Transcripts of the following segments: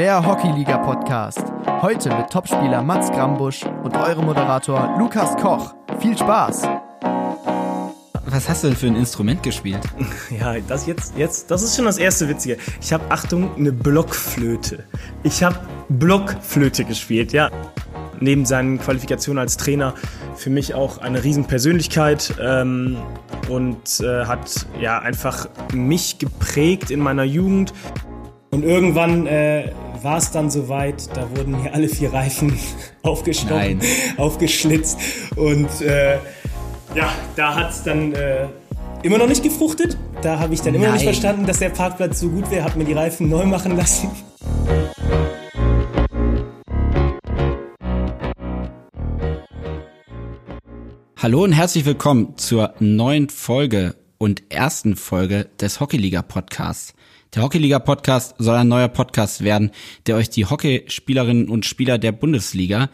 der Hockeyliga-Podcast. Heute mit Topspieler Mats Grambusch und eurem Moderator Lukas Koch. Viel Spaß! Was hast du denn für ein Instrument gespielt? Ja, das jetzt, jetzt, das ist schon das erste Witzige. Ich habe, Achtung, eine Blockflöte. Ich habe Blockflöte gespielt, ja. Neben seinen Qualifikationen als Trainer für mich auch eine Riesenpersönlichkeit ähm, und äh, hat ja einfach mich geprägt in meiner Jugend. Und irgendwann äh, war es dann soweit, da wurden mir alle vier Reifen aufgestochen, Nein. aufgeschlitzt und äh, ja, da hat es dann äh, immer noch nicht gefruchtet. Da habe ich dann immer noch nicht Nein. verstanden, dass der Parkplatz so gut wäre, habe mir die Reifen neu machen lassen. Hallo und herzlich willkommen zur neuen Folge und ersten Folge des Hockeyliga Podcasts. Der Hockeyliga Podcast soll ein neuer Podcast werden, der euch die Hockeyspielerinnen und Spieler der Bundesliga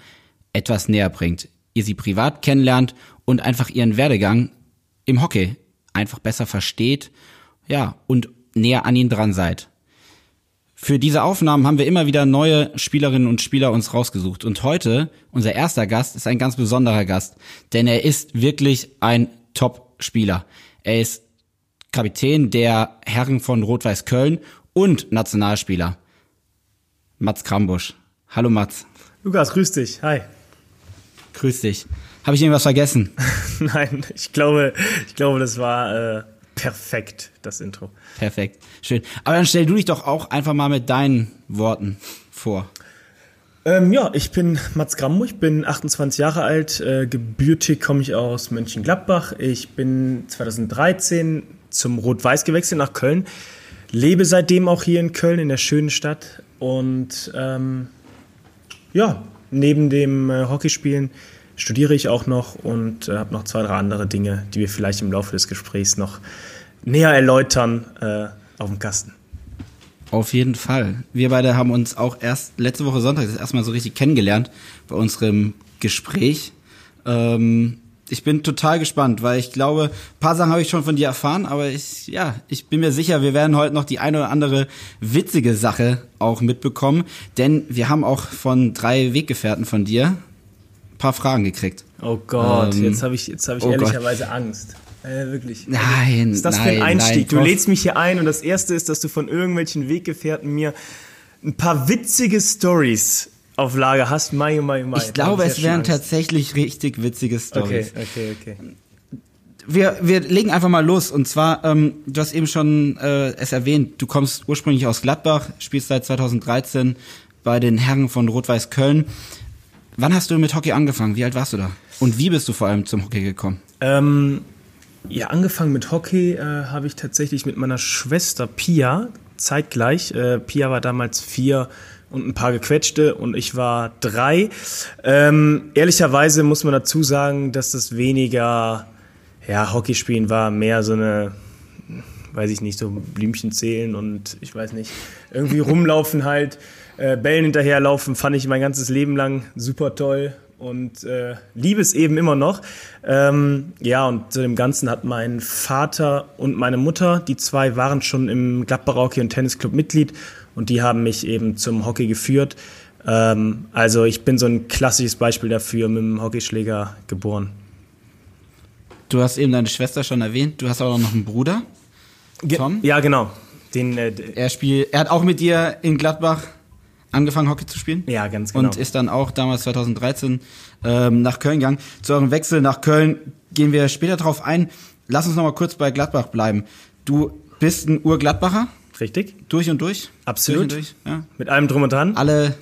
etwas näher bringt. Ihr sie privat kennenlernt und einfach ihren Werdegang im Hockey einfach besser versteht, ja, und näher an ihn dran seid. Für diese Aufnahmen haben wir immer wieder neue Spielerinnen und Spieler uns rausgesucht. Und heute, unser erster Gast, ist ein ganz besonderer Gast, denn er ist wirklich ein Top-Spieler. Er ist Kapitän der Herren von Rot-Weiß Köln und Nationalspieler. Mats Krambusch. Hallo Mats, Lukas, grüß dich. Hi. grüß dich. Habe ich irgendwas vergessen? Nein, ich glaube, ich glaube, das war äh, perfekt, das Intro. Perfekt, schön. Aber dann stell du dich doch auch einfach mal mit deinen Worten vor. Ähm, ja, ich bin Mats Grammo, ich bin 28 Jahre alt, äh, gebürtig komme ich aus Mönchengladbach. Ich bin 2013 zum Rot-Weiß gewechselt nach Köln, lebe seitdem auch hier in Köln, in der schönen Stadt. Und ähm, ja, neben dem äh, Hockeyspielen studiere ich auch noch und äh, habe noch zwei, drei andere Dinge, die wir vielleicht im Laufe des Gesprächs noch näher erläutern äh, auf dem Kasten. Auf jeden Fall. Wir beide haben uns auch erst letzte Woche Sonntag das erste Mal so richtig kennengelernt bei unserem Gespräch. Ähm, ich bin total gespannt, weil ich glaube, ein paar Sachen habe ich schon von dir erfahren, aber ich, ja, ich bin mir sicher, wir werden heute noch die eine oder andere witzige Sache auch mitbekommen, denn wir haben auch von drei Weggefährten von dir ein paar Fragen gekriegt. Oh Gott, Ähm, jetzt habe ich, jetzt hab ich oh Gott. ehrlicherweise Angst. Äh, wirklich. Nein, Was ist das nein, für ein Einstieg? nein, du lädst mich hier ein und das Erste ist, dass du von irgendwelchen Weggefährten mir ein paar witzige Stories auf Lager hast. Mai, mai, mai. Ich glaube, es wären tatsächlich richtig witzige Stories. Okay, okay, okay. wir, wir legen einfach mal los. Und zwar, ähm, du hast eben schon äh, es erwähnt, du kommst ursprünglich aus Gladbach, spielst seit 2013 bei den Herren von Rot-Weiß Köln. Wann hast du mit Hockey angefangen? Wie alt warst du da? Und wie bist du vor allem zum Hockey gekommen? Ähm, ja, angefangen mit Hockey äh, habe ich tatsächlich mit meiner Schwester Pia zeitgleich. Äh, Pia war damals vier und ein paar gequetschte und ich war drei. Ähm, ehrlicherweise muss man dazu sagen, dass das weniger ja, Hockeyspielen war, mehr so eine, weiß ich nicht, so Blümchen zählen und ich weiß nicht, irgendwie rumlaufen halt, äh, Bällen hinterherlaufen, fand ich mein ganzes Leben lang super toll und äh, liebe es eben immer noch. Ähm, ja, und zu dem Ganzen hat mein Vater und meine Mutter, die zwei waren schon im Gladbacher Hockey- und Tennisclub Mitglied und die haben mich eben zum Hockey geführt. Ähm, also ich bin so ein klassisches Beispiel dafür, mit dem Hockeyschläger geboren. Du hast eben deine Schwester schon erwähnt, du hast auch noch einen Bruder. Ge- Tom? Ja, genau. Den, äh, Er spielt, er hat auch mit dir in Gladbach angefangen, Hockey zu spielen. ja, ganz genau. und ist dann auch damals 2013 ähm, nach Köln gegangen. Zu eurem Wechsel nach Köln gehen wir später drauf ein. Lass uns noch mal kurz bei Gladbach bleiben. Du bist ein Urgladbacher, Richtig? durch und durch. Absolut. Durch und durch, ja. Mit allem drum und dran? Alle,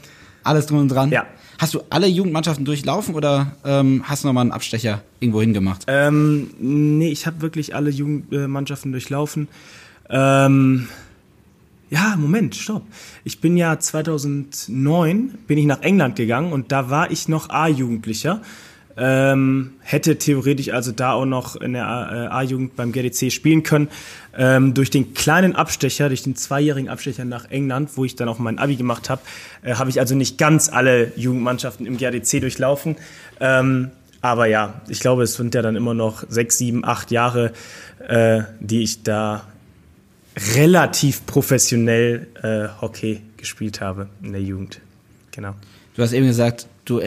alles drum und dran. Ja. Hast du alle Jugendmannschaften durchlaufen oder ähm, hast du noch mal einen Abstecher irgendwo hingemacht? Ähm, nee, ich habe wirklich alle Jugendmannschaften durchlaufen. Ähm, ja, Moment, stopp. Ich bin ja 2009 bin ich nach England gegangen und da war ich noch A-Jugendlicher. Ähm, hätte theoretisch also da auch noch in der äh, A-Jugend beim GDC spielen können. Ähm, durch den kleinen Abstecher, durch den zweijährigen Abstecher nach England, wo ich dann auch mein Abi gemacht habe, äh, habe ich also nicht ganz alle Jugendmannschaften im GDC durchlaufen. Ähm, aber ja, ich glaube, es sind ja dann immer noch sechs, sieben, acht Jahre, äh, die ich da relativ professionell äh, Hockey gespielt habe in der Jugend. Genau. Du hast eben gesagt, du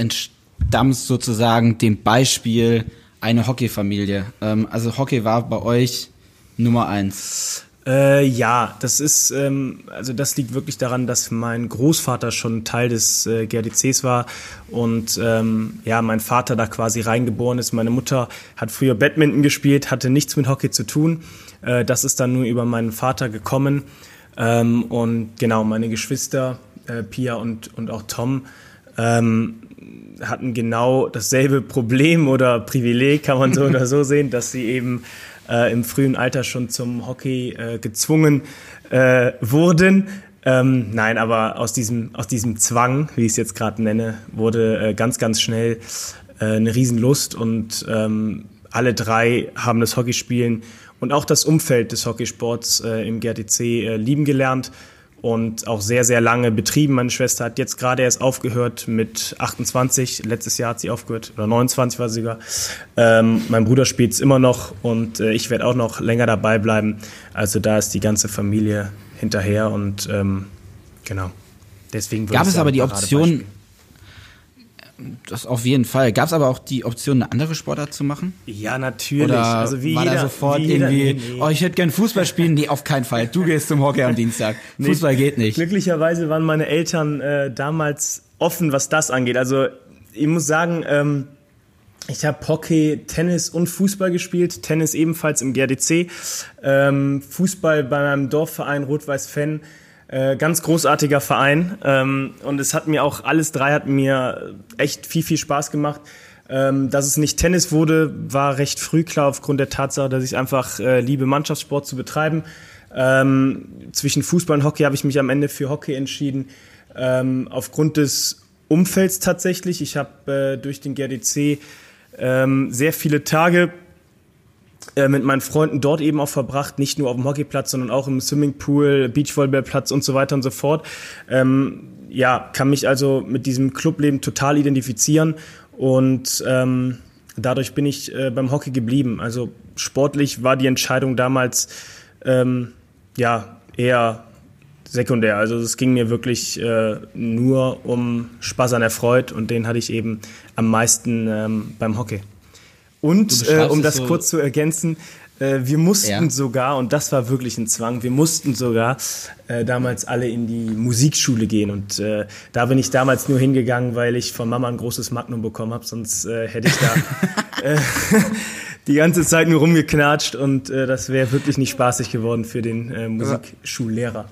entstammst sozusagen dem Beispiel einer Hockeyfamilie. Ähm, also Hockey war bei euch Nummer eins. Äh, ja, das ist, ähm, also das liegt wirklich daran, dass mein Großvater schon Teil des äh, GRDCs war und ähm, ja, mein Vater da quasi reingeboren ist. Meine Mutter hat früher Badminton gespielt, hatte nichts mit Hockey zu tun. Äh, das ist dann nur über meinen Vater gekommen. Ähm, und genau, meine Geschwister, äh, Pia und, und auch Tom, ähm, hatten genau dasselbe Problem oder Privileg, kann man so oder so sehen, dass sie eben äh, im frühen Alter schon zum Hockey äh, gezwungen äh, wurden. Ähm, nein, aber aus diesem, aus diesem Zwang, wie ich es jetzt gerade nenne, wurde äh, ganz, ganz schnell äh, eine Riesenlust und ähm, alle drei haben das Hockeyspielen und auch das Umfeld des Hockeysports äh, im GRTC lieben gelernt und auch sehr, sehr lange betrieben. Meine Schwester hat jetzt gerade erst aufgehört mit 28. Letztes Jahr hat sie aufgehört, oder 29 war sie sogar. Ähm, mein Bruder spielt es immer noch und äh, ich werde auch noch länger dabei bleiben. Also da ist die ganze Familie hinterher und ähm, genau. Deswegen Gab es aber die Option, das auf jeden Fall. Gab es aber auch die Option, eine andere Sportart zu machen? Ja, natürlich. Oder also wie war jeder, da sofort jeder, irgendwie, nee, nee. oh, ich hätte gern Fußball spielen? Nee, auf keinen Fall. Du gehst zum Hockey am Dienstag. Nee, Fußball geht nicht. Glücklicherweise waren meine Eltern äh, damals offen, was das angeht. Also ich muss sagen, ähm, ich habe Hockey, Tennis und Fußball gespielt. Tennis ebenfalls im GRDC. Ähm, Fußball bei meinem Dorfverein Rot-Weiß-Fan äh, ganz großartiger Verein ähm, und es hat mir auch alles drei hat mir echt viel viel Spaß gemacht. Ähm, dass es nicht Tennis wurde, war recht früh klar aufgrund der Tatsache, dass ich einfach äh, liebe, Mannschaftssport zu betreiben. Ähm, zwischen Fußball und Hockey habe ich mich am Ende für Hockey entschieden. Ähm, aufgrund des Umfelds tatsächlich. Ich habe äh, durch den GRDC ähm, sehr viele Tage mit meinen Freunden dort eben auch verbracht, nicht nur auf dem Hockeyplatz, sondern auch im Swimmingpool, Beachvolleyballplatz und so weiter und so fort. Ähm, ja, kann mich also mit diesem Clubleben total identifizieren und ähm, dadurch bin ich äh, beim Hockey geblieben. Also sportlich war die Entscheidung damals ähm, ja eher sekundär. Also es ging mir wirklich äh, nur um Spaß an der Freude und den hatte ich eben am meisten ähm, beim Hockey. Und äh, um das so kurz zu ergänzen, äh, wir mussten ja. sogar, und das war wirklich ein Zwang, wir mussten sogar äh, damals alle in die Musikschule gehen. Und äh, da bin ich damals nur hingegangen, weil ich von Mama ein großes Magnum bekommen habe, sonst äh, hätte ich da äh, die ganze Zeit nur rumgeknatscht und äh, das wäre wirklich nicht spaßig geworden für den äh, Musikschullehrer.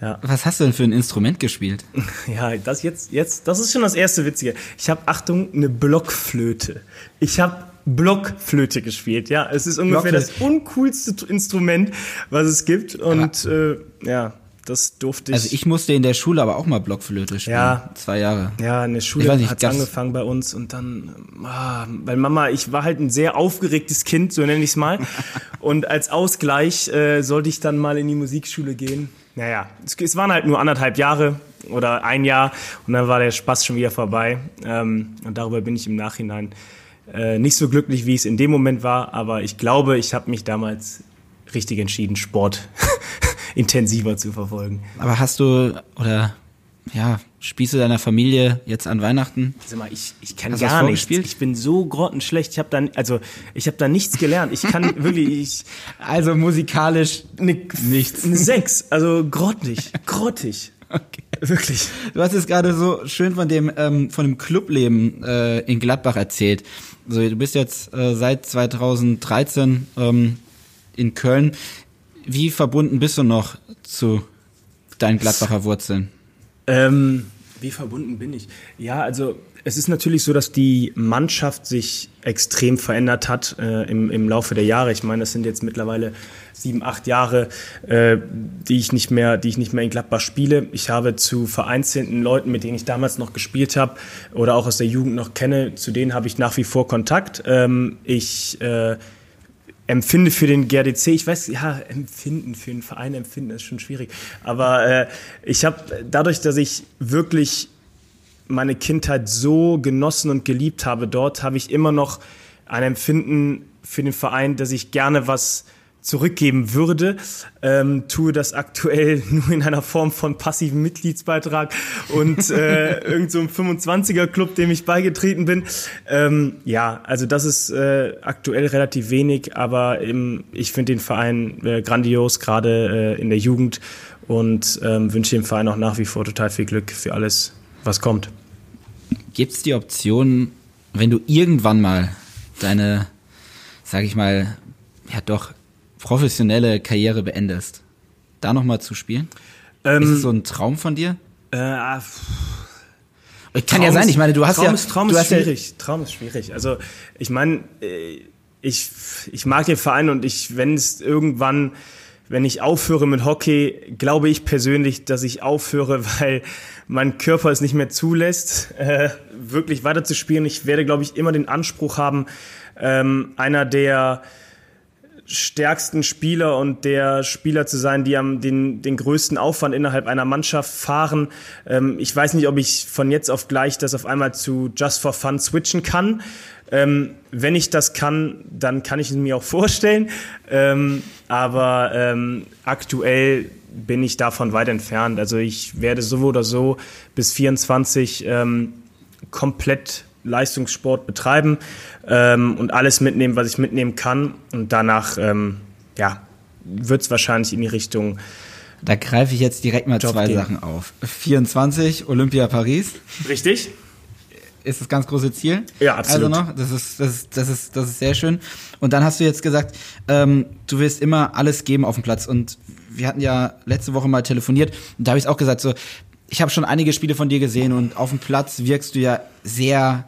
Ja. Was hast du denn für ein Instrument gespielt? Ja, das jetzt, jetzt, das ist schon das erste Witzige. Ich habe, Achtung, eine Blockflöte. Ich habe Blockflöte gespielt. Ja, es ist ungefähr das uncoolste Instrument, was es gibt. Und äh, ja, das durfte ich. Also ich musste in der Schule aber auch mal Blockflöte spielen. Ja. Zwei Jahre. Ja, in der Schule hat es angefangen bei uns und dann, ah, weil Mama, ich war halt ein sehr aufgeregtes Kind, so nenne ich es mal. und als Ausgleich äh, sollte ich dann mal in die Musikschule gehen. Naja, es, es waren halt nur anderthalb Jahre oder ein Jahr und dann war der Spaß schon wieder vorbei. Ähm, und darüber bin ich im Nachhinein äh, nicht so glücklich, wie es in dem Moment war, aber ich glaube, ich habe mich damals richtig entschieden, Sport intensiver zu verfolgen. Aber hast du oder ja, Spieße deiner Familie jetzt an Weihnachten? Sag mal, ich, ich kann Hast gar nichts. Ich bin so grottenschlecht. Ich habe dann also ich habe da nichts gelernt. Ich kann wirklich ich also musikalisch ne, nichts. Eine Sechs, also grottig, grottig. Okay. Wirklich. Du hast es gerade so schön von dem ähm, von dem Clubleben äh, in Gladbach erzählt. So, du bist jetzt äh, seit 2013 ähm, in Köln. Wie verbunden bist du noch zu deinen Gladbacher Wurzeln? Ähm, wie verbunden bin ich? Ja, also es ist natürlich so, dass die Mannschaft sich extrem verändert hat äh, im, im Laufe der Jahre. Ich meine, das sind jetzt mittlerweile sieben, acht Jahre, äh, die ich nicht mehr, die ich nicht mehr in Gladbach spiele. Ich habe zu vereinzelten Leuten, mit denen ich damals noch gespielt habe oder auch aus der Jugend noch kenne, zu denen habe ich nach wie vor Kontakt. Ähm, ich äh, empfinde für den GRDC, ich weiß, ja, empfinden für einen Verein empfinden ist schon schwierig, aber äh, ich habe dadurch, dass ich wirklich meine Kindheit so genossen und geliebt habe dort, habe ich immer noch ein Empfinden für den Verein, dass ich gerne was zurückgeben würde, ähm, tue das aktuell nur in einer Form von passiven Mitgliedsbeitrag und äh, irgend so ein 25er Club, dem ich beigetreten bin. Ähm, ja, also das ist äh, aktuell relativ wenig, aber im, ich finde den Verein äh, grandios, gerade äh, in der Jugend und ähm, wünsche dem Verein auch nach wie vor total viel Glück für alles, was kommt. Gibt es die Option, wenn du irgendwann mal deine, sag ich mal, ja doch professionelle Karriere beendest, da nochmal zu spielen? Ähm, ist es so ein Traum von dir? Äh, ah, kann Traum ja sein, ich meine, du hast Traum ja... Ist, Traum ist schwierig, ja Traum ist schwierig. Also ich meine, äh, ich, ich mag den Verein und ich, wenn es irgendwann, wenn ich aufhöre mit Hockey, glaube ich persönlich, dass ich aufhöre, weil mein Körper es nicht mehr zulässt, äh, wirklich weiterzuspielen. Ich werde, glaube ich, immer den Anspruch haben, ähm, einer der stärksten Spieler und der Spieler zu sein, die am den, den größten Aufwand innerhalb einer Mannschaft fahren. Ähm, ich weiß nicht, ob ich von jetzt auf gleich das auf einmal zu Just for Fun switchen kann. Ähm, wenn ich das kann, dann kann ich es mir auch vorstellen. Ähm, aber ähm, aktuell bin ich davon weit entfernt. Also ich werde so oder so bis 24 ähm, komplett Leistungssport betreiben ähm, und alles mitnehmen, was ich mitnehmen kann. Und danach, ähm, ja, wird es wahrscheinlich in die Richtung. Da greife ich jetzt direkt mal Job zwei gehen. Sachen auf. 24, Olympia Paris. Richtig. Ist das ganz große Ziel? Ja, absolut. Also noch, das ist, das ist, das ist, das ist sehr schön. Und dann hast du jetzt gesagt, ähm, du willst immer alles geben auf dem Platz. Und wir hatten ja letzte Woche mal telefoniert und da habe ich auch gesagt, so, ich habe schon einige Spiele von dir gesehen und auf dem Platz wirkst du ja sehr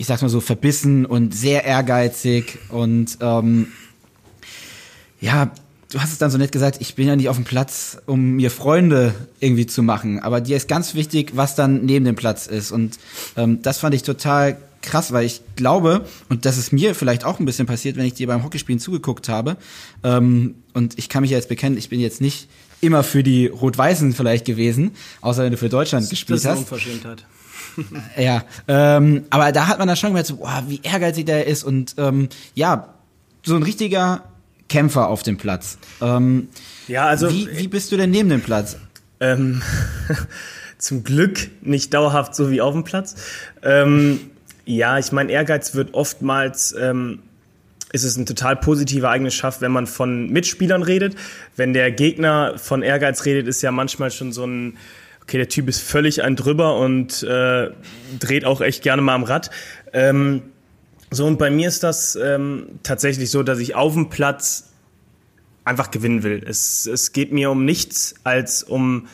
ich sag's mal so, verbissen und sehr ehrgeizig und ähm, ja, du hast es dann so nett gesagt, ich bin ja nicht auf dem Platz, um mir Freunde irgendwie zu machen, aber dir ist ganz wichtig, was dann neben dem Platz ist und ähm, das fand ich total krass, weil ich glaube, und das ist mir vielleicht auch ein bisschen passiert, wenn ich dir beim Hockeyspielen zugeguckt habe, ähm, und ich kann mich ja jetzt bekennen, ich bin jetzt nicht immer für die Rot-Weißen vielleicht gewesen, außer wenn du für Deutschland das gespielt hast. Unverschämtheit. ja, ähm, aber da hat man dann schon gemerkt, so, boah, wie ehrgeizig der ist und ähm, ja, so ein richtiger Kämpfer auf dem Platz. Ähm, ja, also wie, wie bist du denn neben dem Platz? Ähm, zum Glück nicht dauerhaft so wie auf dem Platz. Ähm, ja, ich meine, Ehrgeiz wird oftmals ähm, ist es ein total positiver Eigenschaft, wenn man von Mitspielern redet. Wenn der Gegner von Ehrgeiz redet, ist ja manchmal schon so ein okay, der Typ ist völlig ein drüber und äh, dreht auch echt gerne mal am Rad. Ähm, so, und bei mir ist das ähm, tatsächlich so, dass ich auf dem Platz einfach gewinnen will. Es, es geht mir um nichts als um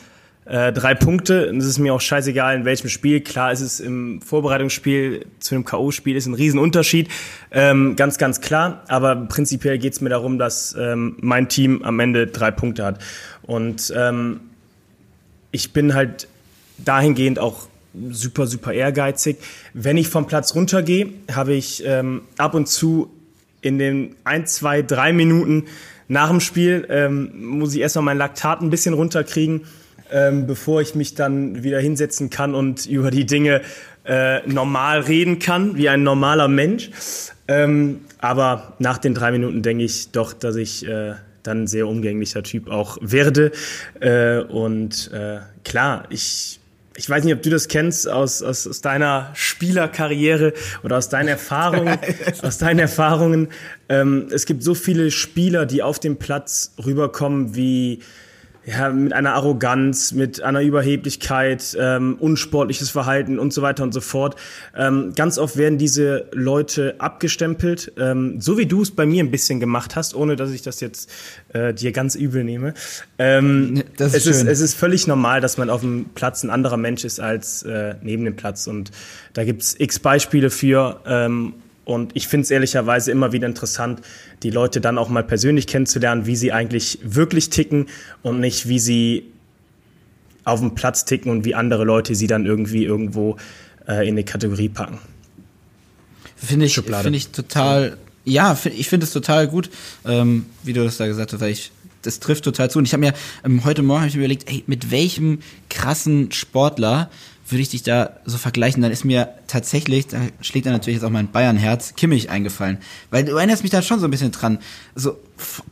äh, drei Punkte. Es ist mir auch scheißegal, in welchem Spiel. Klar ist es im Vorbereitungsspiel zu einem K.O.-Spiel ist ein Riesenunterschied. Ähm, ganz, ganz klar. Aber prinzipiell geht es mir darum, dass ähm, mein Team am Ende drei Punkte hat. Und ähm, ich bin halt dahingehend auch super, super ehrgeizig. Wenn ich vom Platz runtergehe, habe ich ähm, ab und zu in den ein, zwei, drei Minuten nach dem Spiel, ähm, muss ich erstmal mein Laktat ein bisschen runterkriegen, ähm, bevor ich mich dann wieder hinsetzen kann und über die Dinge äh, normal reden kann, wie ein normaler Mensch. Ähm, aber nach den drei Minuten denke ich doch, dass ich äh, dann ein sehr umgänglicher Typ auch werde. Äh, und äh, klar, ich ich weiß nicht, ob du das kennst aus, aus, aus deiner Spielerkarriere oder aus deinen Erfahrungen. aus deinen Erfahrungen. Ähm, es gibt so viele Spieler, die auf dem Platz rüberkommen wie ja, mit einer Arroganz, mit einer Überheblichkeit, ähm, unsportliches Verhalten und so weiter und so fort. Ähm, ganz oft werden diese Leute abgestempelt, ähm, so wie du es bei mir ein bisschen gemacht hast, ohne dass ich das jetzt äh, dir ganz übel nehme. Ähm, das ist es, schön. Ist, es ist völlig normal, dass man auf dem Platz ein anderer Mensch ist als äh, neben dem Platz. Und da gibt's x Beispiele für. Ähm, und ich finde es ehrlicherweise immer wieder interessant, die Leute dann auch mal persönlich kennenzulernen, wie sie eigentlich wirklich ticken und nicht, wie sie auf dem Platz ticken und wie andere Leute sie dann irgendwie irgendwo äh, in eine Kategorie packen. Finde ich, finde ich total, ja, ich finde es total gut, ähm, wie du das da gesagt hast, weil ich das trifft total zu. Und ich habe mir ähm, heute Morgen hab ich mir überlegt, ey, mit welchem krassen Sportler würde ich dich da so vergleichen, dann ist mir tatsächlich, da schlägt dann natürlich jetzt auch mein Bayernherz, Kimmich eingefallen. Weil du erinnerst mich da schon so ein bisschen dran. So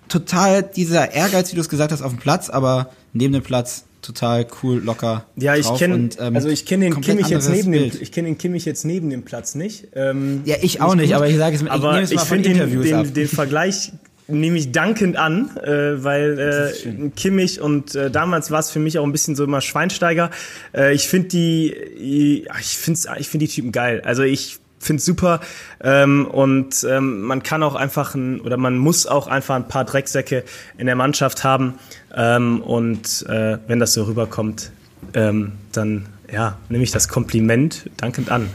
total dieser Ehrgeiz, wie du es gesagt hast, auf dem Platz, aber neben dem Platz total cool, locker. Ja, ich kenne, ähm, also ich kenne den Kimmich jetzt neben dem, ich kenne den Kimmich jetzt neben dem Platz nicht. Ähm, ja, ich auch nicht, gut, aber ich sage es aber ich, ich finde den, den, den Vergleich nehme ich dankend an, äh, weil äh, Kimmich und äh, damals war es für mich auch ein bisschen so immer Schweinsteiger. Äh, ich finde die, ich finde ich finde die Typen geil. Also ich finde es super ähm, und ähm, man kann auch einfach ein, oder man muss auch einfach ein paar Drecksäcke in der Mannschaft haben ähm, und äh, wenn das so rüberkommt, ähm, dann ja nehme ich das Kompliment dankend an.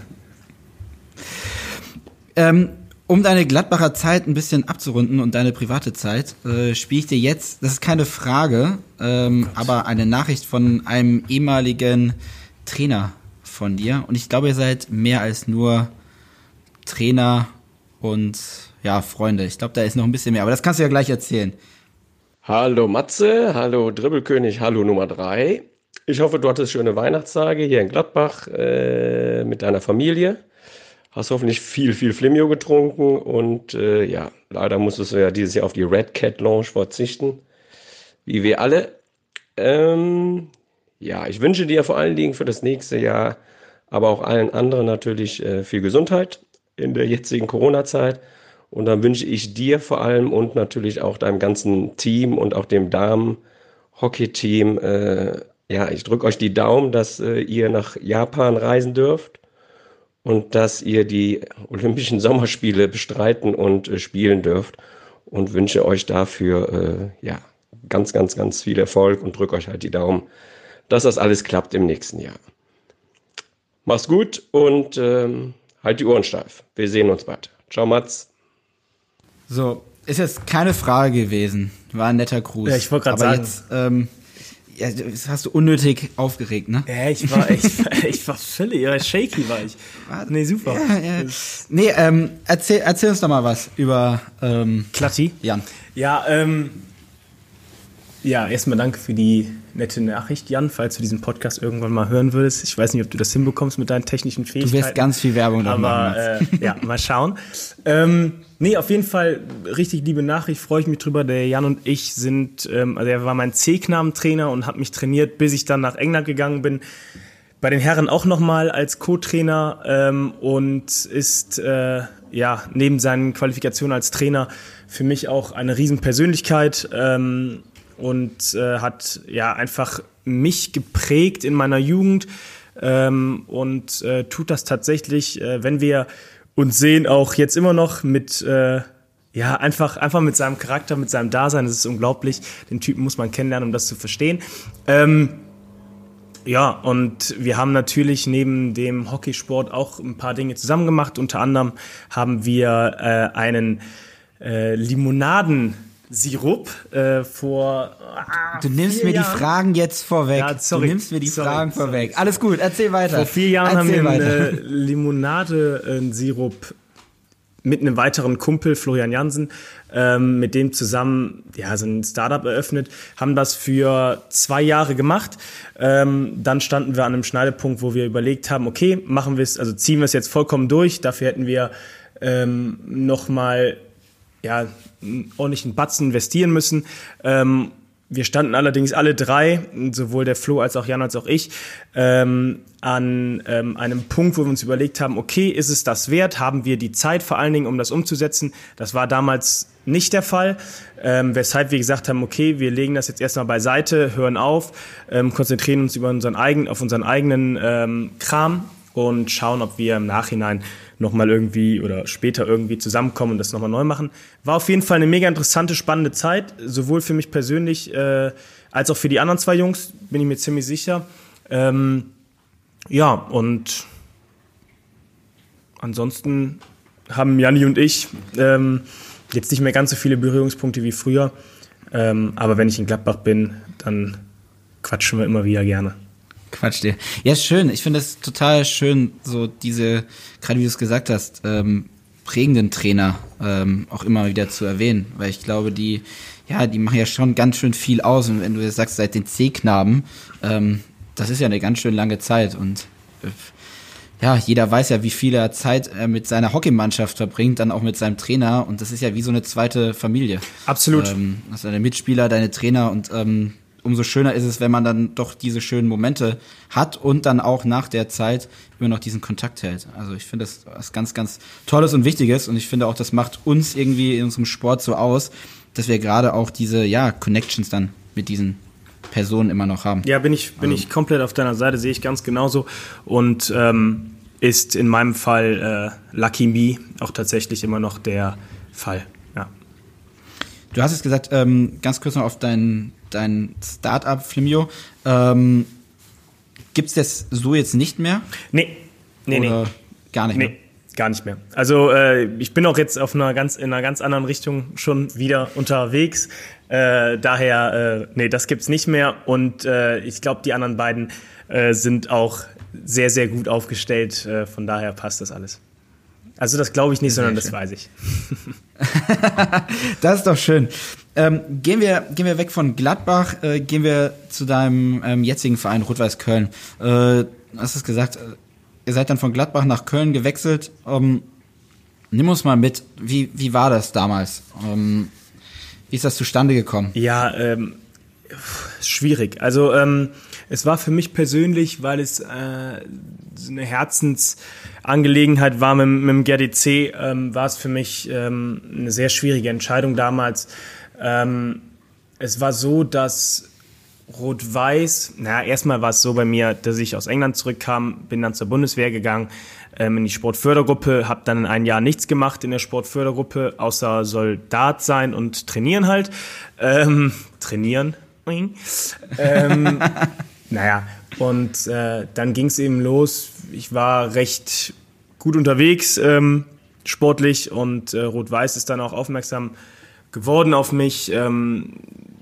Ähm, um deine Gladbacher Zeit ein bisschen abzurunden und deine private Zeit, äh, spiele ich dir jetzt, das ist keine Frage, ähm, aber eine Nachricht von einem ehemaligen Trainer von dir. Und ich glaube, ihr seid mehr als nur Trainer und ja, Freunde. Ich glaube, da ist noch ein bisschen mehr, aber das kannst du ja gleich erzählen. Hallo Matze, hallo Dribbelkönig, hallo Nummer drei. Ich hoffe, du hattest schöne Weihnachtstage hier in Gladbach äh, mit deiner Familie. Hast hoffentlich viel, viel Flimio getrunken und äh, ja, leider musstest du ja dieses Jahr auf die Red Cat Lounge verzichten, wie wir alle. Ähm, ja, ich wünsche dir vor allen Dingen für das nächste Jahr, aber auch allen anderen natürlich äh, viel Gesundheit in der jetzigen Corona-Zeit. Und dann wünsche ich dir vor allem und natürlich auch deinem ganzen Team und auch dem Damen-Hockey-Team, äh, ja, ich drücke euch die Daumen, dass äh, ihr nach Japan reisen dürft und dass ihr die Olympischen Sommerspiele bestreiten und äh, spielen dürft und wünsche euch dafür äh, ja ganz, ganz, ganz viel Erfolg und drücke euch halt die Daumen, dass das alles klappt im nächsten Jahr. Mach's gut und ähm, halt die Ohren steif. Wir sehen uns bald. Ciao, Mats. So, ist jetzt keine Frage gewesen. War ein netter Gruß. Ja, ich wollte gerade sagen. Jetzt, ähm, ja, das hast du unnötig aufgeregt, ne? Ja, ich war, ich, ich war völlig, ja, shaky war ich. Nee, super. Ja, ja. Nee, ähm, erzähl, erzähl uns doch mal was über ähm, Klatti. Jan. Ja, ähm, ja, erstmal danke für die nette Nachricht, Jan, falls du diesen Podcast irgendwann mal hören würdest. Ich weiß nicht, ob du das hinbekommst mit deinen technischen Fähigkeiten. Du wirst ganz viel Werbung da machen. Äh, ja, mal schauen. ähm, nee, auf jeden Fall richtig liebe Nachricht, freue ich mich drüber. Der Jan und ich sind, ähm, also er war mein C-Knaben-Trainer und hat mich trainiert, bis ich dann nach England gegangen bin. Bei den Herren auch nochmal als Co-Trainer ähm, und ist äh, ja neben seinen Qualifikationen als Trainer für mich auch eine Riesenpersönlichkeit. Ähm, und äh, hat ja einfach mich geprägt in meiner Jugend ähm, und äh, tut das tatsächlich, äh, wenn wir uns sehen, auch jetzt immer noch mit äh, ja, einfach, einfach mit seinem Charakter, mit seinem Dasein, das ist unglaublich. Den Typen muss man kennenlernen, um das zu verstehen. Ähm, ja, und wir haben natürlich neben dem Hockeysport auch ein paar Dinge zusammen gemacht. Unter anderem haben wir äh, einen äh, Limonaden Sirup äh, vor. Ah, du nimmst mir Jahren. die Fragen jetzt vorweg. Ja, sorry, du nimmst mir die sorry, Fragen sorry, vorweg. Alles gut, erzähl weiter. Vor vier Jahren erzähl haben wir einen äh, Limonade-Sirup mit einem weiteren Kumpel, Florian Jansen, ähm, mit dem zusammen ja, so ein Startup eröffnet, haben das für zwei Jahre gemacht. Ähm, dann standen wir an einem Schneidepunkt, wo wir überlegt haben, okay, machen wir es, also ziehen wir es jetzt vollkommen durch. Dafür hätten wir ähm, nochmal ja, einen ordentlichen Batzen investieren müssen. Ähm, wir standen allerdings alle drei, sowohl der Flo als auch Jan als auch ich, ähm, an ähm, einem Punkt, wo wir uns überlegt haben, okay, ist es das wert? Haben wir die Zeit vor allen Dingen, um das umzusetzen? Das war damals nicht der Fall, ähm, weshalb wir gesagt haben, okay, wir legen das jetzt erstmal beiseite, hören auf, ähm, konzentrieren uns über unseren eigenen, auf unseren eigenen ähm, Kram und schauen, ob wir im Nachhinein nochmal irgendwie oder später irgendwie zusammenkommen und das nochmal neu machen. War auf jeden Fall eine mega interessante, spannende Zeit, sowohl für mich persönlich äh, als auch für die anderen zwei Jungs, bin ich mir ziemlich sicher. Ähm, ja, und ansonsten haben Janni und ich ähm, jetzt nicht mehr ganz so viele Berührungspunkte wie früher. Ähm, aber wenn ich in Gladbach bin, dann quatschen wir immer wieder gerne. Quatsch dir. Ja, schön. Ich finde es total schön, so diese, gerade wie du es gesagt hast, ähm, prägenden Trainer ähm, auch immer wieder zu erwähnen, weil ich glaube, die ja, die machen ja schon ganz schön viel aus. Und wenn du jetzt sagst, seit den C-Knaben, ähm, das ist ja eine ganz schön lange Zeit. Und äh, ja, jeder weiß ja, wie viel Zeit er mit seiner Hockeymannschaft verbringt, dann auch mit seinem Trainer. Und das ist ja wie so eine zweite Familie. Absolut. Ähm, also deine Mitspieler, deine Trainer und ähm, umso schöner ist es, wenn man dann doch diese schönen Momente hat und dann auch nach der Zeit immer noch diesen Kontakt hält. Also ich finde das was ganz, ganz Tolles und Wichtiges und ich finde auch, das macht uns irgendwie in unserem Sport so aus, dass wir gerade auch diese, ja, Connections dann mit diesen Personen immer noch haben. Ja, bin ich, bin also, ich komplett auf deiner Seite, sehe ich ganz genauso. Und ähm, ist in meinem Fall äh, Lucky Me auch tatsächlich immer noch der Fall. Ja. Du hast es gesagt, ähm, ganz kurz noch auf dein, dein Startup Flimio. Ähm, Gibt es das so jetzt nicht mehr? Nee, nee, Oder nee. Gar nicht nee. mehr. Gar nicht mehr. Also äh, ich bin auch jetzt auf einer ganz in einer ganz anderen Richtung schon wieder unterwegs. Äh, daher, äh, nee, das gibt's nicht mehr. Und äh, ich glaube, die anderen beiden äh, sind auch sehr, sehr gut aufgestellt. Äh, von daher passt das alles. Also das glaube ich nicht, sehr sondern schön. das weiß ich. das ist doch schön. Ähm, gehen, wir, gehen wir weg von Gladbach, äh, gehen wir zu deinem ähm, jetzigen Verein Rot-Weiß Köln. Äh, hast es gesagt, äh, ihr seid dann von Gladbach nach Köln gewechselt. Ähm, nimm uns mal mit, wie, wie war das damals? Ähm, wie ist das zustande gekommen? Ja, ähm, schwierig. Also ähm, es war für mich persönlich, weil es äh, eine Herzensangelegenheit war mit, mit dem GDC, ähm, war es für mich ähm, eine sehr schwierige Entscheidung damals. Ähm, es war so, dass Rot-Weiß, naja, erstmal war es so bei mir, dass ich aus England zurückkam, bin dann zur Bundeswehr gegangen, ähm, in die Sportfördergruppe, habe dann ein Jahr nichts gemacht in der Sportfördergruppe, außer Soldat sein und trainieren halt. Ähm, trainieren. ähm, naja, und äh, dann ging es eben los. Ich war recht gut unterwegs, ähm, sportlich, und äh, Rot-Weiß ist dann auch aufmerksam geworden auf mich ähm,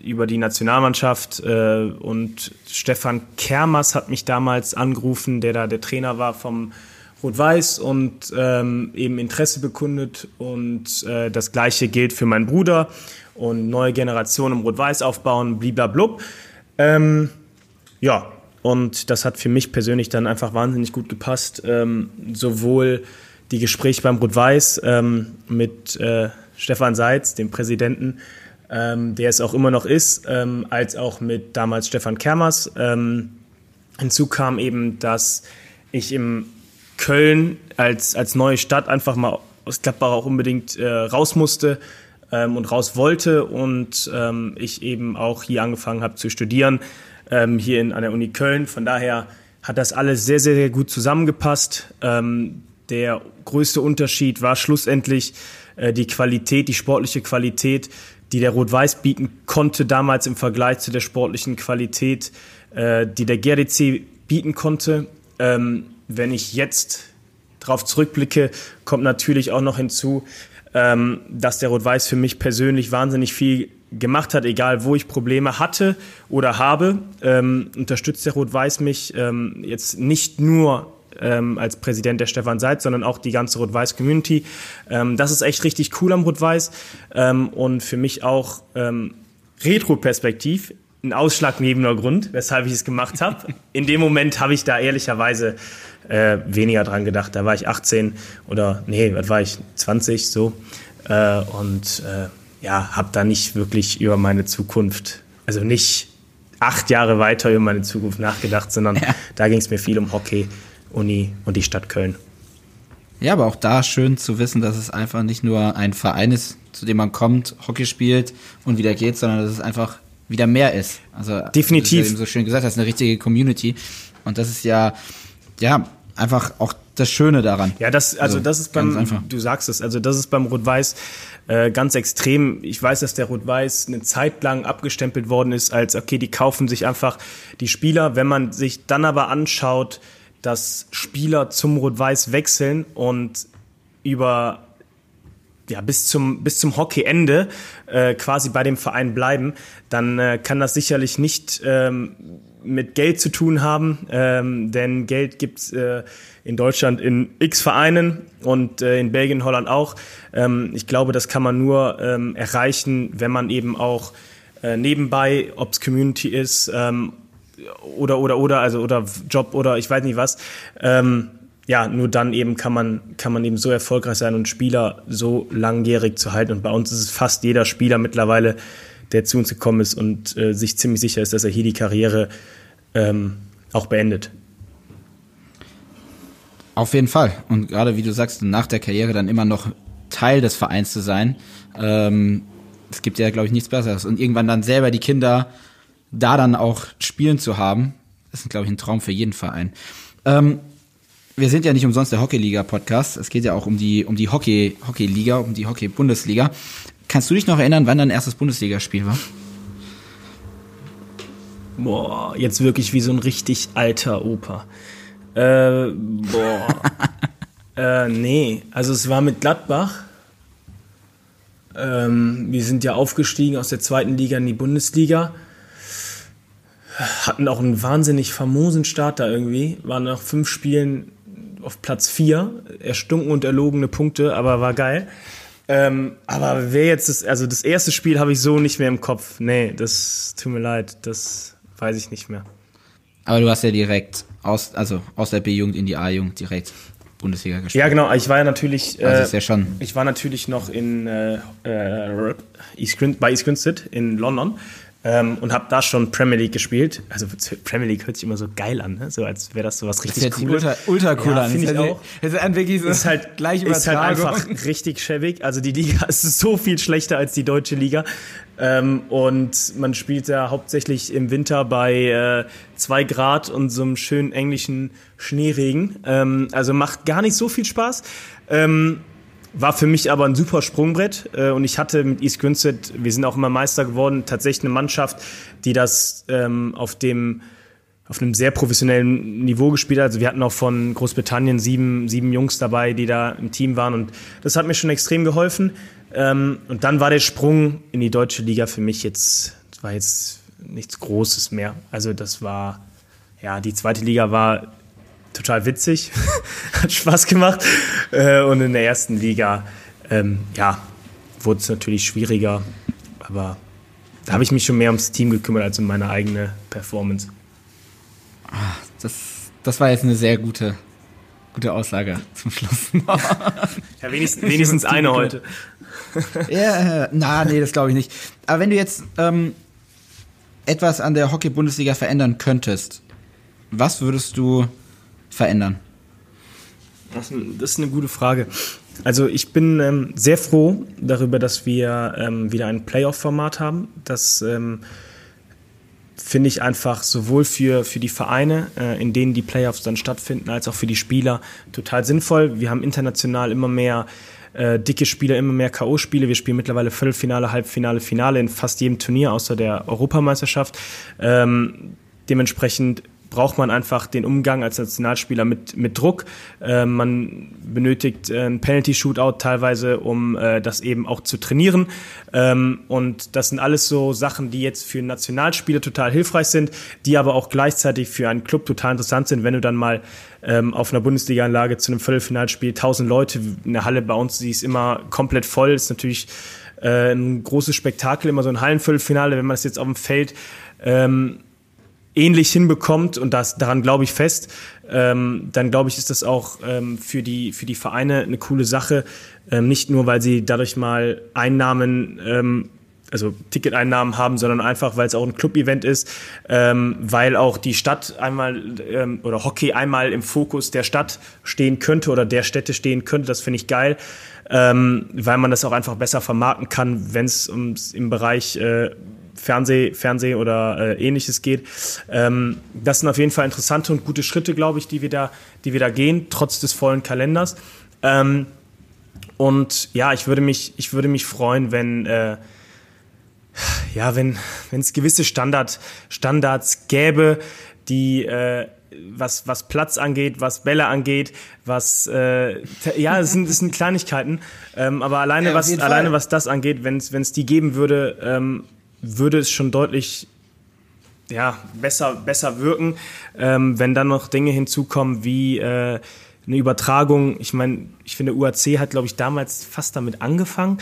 über die Nationalmannschaft. Äh, und Stefan Kermers hat mich damals angerufen, der da der Trainer war vom Rot-Weiß und ähm, eben Interesse bekundet. Und äh, das Gleiche gilt für meinen Bruder und neue Generation im Rot-Weiß aufbauen, bliblablub. Ähm, ja, und das hat für mich persönlich dann einfach wahnsinnig gut gepasst. Ähm, sowohl die Gespräche beim Rot-Weiß ähm, mit äh, Stefan Seitz, dem Präsidenten, ähm, der es auch immer noch ist, ähm, als auch mit damals Stefan Kermers. Ähm, hinzu kam eben, dass ich im Köln als, als neue Stadt einfach mal aus Gladbach auch unbedingt äh, raus musste ähm, und raus wollte und ähm, ich eben auch hier angefangen habe zu studieren, ähm, hier in, an der Uni Köln. Von daher hat das alles sehr, sehr, sehr gut zusammengepasst. Ähm, der größte Unterschied war schlussendlich äh, die Qualität, die sportliche Qualität, die der Rot-Weiß bieten konnte damals im Vergleich zu der sportlichen Qualität, äh, die der GRDC bieten konnte. Ähm, wenn ich jetzt darauf zurückblicke, kommt natürlich auch noch hinzu, ähm, dass der Rot-Weiß für mich persönlich wahnsinnig viel gemacht hat, egal wo ich Probleme hatte oder habe, ähm, unterstützt der Rot-Weiß mich ähm, jetzt nicht nur ähm, als Präsident der Stefan Seitz, sondern auch die ganze Rot-Weiß-Community. Ähm, das ist echt richtig cool am Rot-Weiß ähm, und für mich auch ähm, Retro-Perspektiv ein ausschlaggebender Grund, weshalb ich es gemacht habe. In dem Moment habe ich da ehrlicherweise äh, weniger dran gedacht. Da war ich 18 oder nee, was war ich 20 so äh, und äh, ja, habe da nicht wirklich über meine Zukunft, also nicht acht Jahre weiter über meine Zukunft nachgedacht, sondern ja. da ging es mir viel um Hockey, Uni und die Stadt Köln. Ja, aber auch da schön zu wissen, dass es einfach nicht nur ein Verein ist, zu dem man kommt, Hockey spielt und wieder geht, sondern dass es einfach wieder mehr ist. Also definitiv. Wie du so schön gesagt hast, eine richtige Community. Und das ist ja, ja, einfach auch das Schöne daran. Ja, das, also, also das ist beim, du sagst es, also das ist beim Rot-Weiß äh, ganz extrem. Ich weiß, dass der Rot-Weiß eine Zeit lang abgestempelt worden ist, als okay, die kaufen sich einfach die Spieler. Wenn man sich dann aber anschaut, dass Spieler zum Rot-Weiß wechseln und über ja, bis zum, bis zum Hockeyende äh, quasi bei dem Verein bleiben, dann äh, kann das sicherlich nicht ähm, mit Geld zu tun haben, ähm, denn Geld gibt's äh, in Deutschland in x Vereinen und äh, in Belgien, Holland auch. Ähm, ich glaube, das kann man nur ähm, erreichen, wenn man eben auch äh, nebenbei, ob's Community ist ähm, oder oder oder also oder Job oder ich weiß nicht was, ähm, ja, nur dann eben kann man, kann man eben so erfolgreich sein und Spieler so langjährig zu halten. Und bei uns ist es fast jeder Spieler mittlerweile, der zu uns gekommen ist und äh, sich ziemlich sicher ist, dass er hier die Karriere ähm, auch beendet. Auf jeden Fall. Und gerade wie du sagst, nach der Karriere dann immer noch Teil des Vereins zu sein, ähm, es gibt ja, glaube ich, nichts Besseres. Und irgendwann dann selber die Kinder da dann auch spielen zu haben, ist, glaube ich, ein Traum für jeden Verein. Ähm, wir sind ja nicht umsonst der Hockeyliga-Podcast. Es geht ja auch um die, um die Hockey, Hockeyliga, um die Hockey-Bundesliga. Kannst du dich noch erinnern, wann dein erstes Bundesligaspiel war? Boah, jetzt wirklich wie so ein richtig alter Opa. Äh, boah. äh, nee, also es war mit Gladbach. Ähm, wir sind ja aufgestiegen aus der zweiten Liga in die Bundesliga. Hatten auch einen wahnsinnig famosen Start da irgendwie. Waren nach fünf Spielen auf Platz 4, erstunken und erlogene Punkte, aber war geil. Ähm, aber wer jetzt das, also das erste Spiel habe ich so nicht mehr im Kopf. Nee, das tut mir leid, das weiß ich nicht mehr. Aber du hast ja direkt aus, also aus der B-Jugend in die A-Jugend direkt Bundesliga gespielt. Ja, genau. Ich war ja natürlich, also ist ja schon. ich war natürlich noch in äh, äh, East Grin bei East Grinstead in London ähm, und habe da schon Premier League gespielt. Also Premier League hört sich immer so geil an, ne? so als wäre das so was richtig das Cooles. Ultra, ultra cool ja, an. Finde ich auch. Das ist, so ist halt gleich ist halt einfach richtig schäbig. Also die Liga ist so viel schlechter als die deutsche Liga. Ähm, und man spielt ja hauptsächlich im Winter bei äh, zwei Grad und so einem schönen englischen Schneeregen. Ähm, also macht gar nicht so viel Spaß. Ähm, war für mich aber ein super Sprungbrett äh, und ich hatte mit East Grinstead, wir sind auch immer Meister geworden, tatsächlich eine Mannschaft, die das ähm, auf dem auf einem sehr professionellen Niveau gespielt hat. Also wir hatten auch von Großbritannien sieben, sieben Jungs dabei, die da im Team waren und das hat mir schon extrem geholfen. Ähm, und dann war der Sprung in die deutsche Liga für mich jetzt, war jetzt nichts Großes mehr. Also das war, ja, die zweite Liga war total witzig, hat Spaß gemacht. Äh, und in der ersten Liga, ähm, ja, wurde es natürlich schwieriger. Aber da habe ich mich schon mehr ums Team gekümmert als um meine eigene Performance. Ah, das, das war jetzt eine sehr gute, gute Aussage zum Schluss. ja, wenigstens, wenigstens eine heute. ja, na, nee, das glaube ich nicht. Aber wenn du jetzt ähm, etwas an der Hockey-Bundesliga verändern könntest, was würdest du verändern? Das, ist eine gute Frage. Also ich bin ähm, sehr froh darüber, dass wir ähm, wieder ein Playoff-Format haben. Das ähm, finde ich einfach sowohl für, für die Vereine, äh, in denen die Playoffs dann stattfinden, als auch für die Spieler total sinnvoll. Wir haben international immer mehr äh, dicke Spiele, immer mehr K.O.-Spiele. Wir spielen mittlerweile Viertelfinale, Halbfinale, Finale in fast jedem Turnier, außer der Europameisterschaft. Ähm, dementsprechend braucht man einfach den Umgang als Nationalspieler mit, mit Druck. Äh, man benötigt äh, ein Penalty-Shootout teilweise, um äh, das eben auch zu trainieren. Ähm, und das sind alles so Sachen, die jetzt für Nationalspieler total hilfreich sind, die aber auch gleichzeitig für einen Club total interessant sind, wenn du dann mal ähm, auf einer Bundesliga-Anlage zu einem Viertelfinalspiel tausend Leute in der Halle bei uns, die ist immer komplett voll, ist natürlich äh, ein großes Spektakel, immer so ein Hallenviertelfinale, wenn man das jetzt auf dem Feld ähm, ähnlich hinbekommt, und das, daran glaube ich fest, ähm, dann glaube ich, ist das auch ähm, für, die, für die Vereine eine coole Sache. Ähm, nicht nur, weil sie dadurch mal Einnahmen, ähm, also Ticketeinnahmen haben, sondern einfach, weil es auch ein Club-Event ist, ähm, weil auch die Stadt einmal ähm, oder Hockey einmal im Fokus der Stadt stehen könnte oder der Städte stehen könnte. Das finde ich geil. Ähm, weil man das auch einfach besser vermarkten kann, wenn es im Bereich äh, Fernseh, Fernseh oder äh, ähnliches geht. Ähm, das sind auf jeden Fall interessante und gute Schritte, glaube ich, die wir da, die wir da gehen, trotz des vollen Kalenders. Ähm, und ja, ich würde mich, ich würde mich freuen, wenn, äh, ja, wenn, wenn es gewisse Standard, Standards gäbe, die, äh, was, was Platz angeht, was Bälle angeht, was äh, ja, es sind, es sind Kleinigkeiten. Ähm, aber alleine, Ja, was, alleine was das angeht, wenn es die geben würde, ähm, würde es schon deutlich ja, besser, besser wirken, ähm, wenn dann noch Dinge hinzukommen wie äh, eine Übertragung. Ich meine, ich finde, UAC hat, glaube ich, damals fast damit angefangen.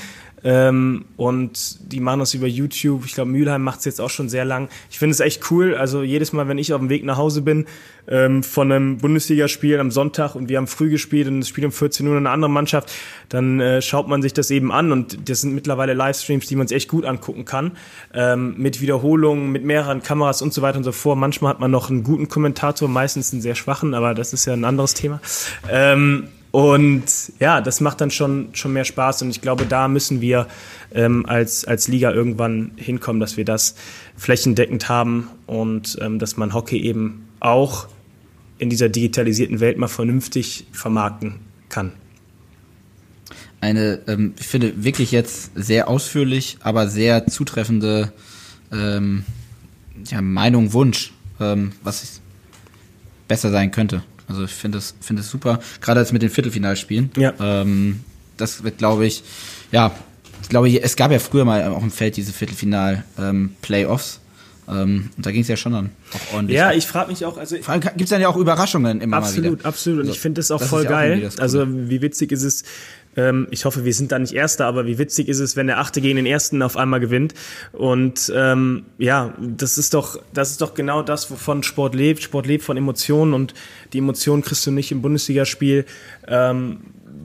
Ähm, und die machen das über YouTube. Ich glaube, Mülheim macht es jetzt auch schon sehr lang. Ich finde es echt cool. Also jedes Mal, wenn ich auf dem Weg nach Hause bin ähm, von einem Bundesligaspiel am Sonntag und wir haben früh gespielt und das Spiel um 14 Uhr eine andere Mannschaft, dann äh, schaut man sich das eben an und das sind mittlerweile Livestreams, die man sich echt gut angucken kann. Ähm, mit Wiederholungen, mit mehreren Kameras und so weiter und so fort. Manchmal hat man noch einen guten Kommentator, meistens einen sehr schwachen, aber das ist ja ein anderes Thema. Ähm, und ja, das macht dann schon, schon mehr Spaß. Und ich glaube, da müssen wir ähm, als, als Liga irgendwann hinkommen, dass wir das flächendeckend haben und ähm, dass man Hockey eben auch in dieser digitalisierten Welt mal vernünftig vermarkten kann. Eine, ähm, ich finde, wirklich jetzt sehr ausführlich, aber sehr zutreffende ähm, ja, Meinung, Wunsch, ähm, was besser sein könnte. Also ich finde es finde es super, gerade jetzt mit den Viertelfinalspielen. Ja. Ähm, das wird, glaube ich, ja, ich glaube, es gab ja früher mal auch im Feld diese Viertelfinal-Playoffs. Ähm, und da ging es ja schon dann auch ordentlich. Ja, ab. ich frage mich auch, also Vor allem gibt es dann ja auch Überraschungen immer mal Absolut, wieder. absolut. Und Also, ich finde das auch das voll ja auch geil. das Coole. also wie witzig ist es, ähm, ich hoffe, wir sind da nicht Erster, aber wie witzig ist es, wenn der Achte gegen den Ersten auf einmal gewinnt. Und ähm, ja, das ist doch, das ist doch genau das, wovon Sport lebt. Sport lebt von Emotionen und die Emotionen kriegst du nicht im Bundesligaspiel, ähm,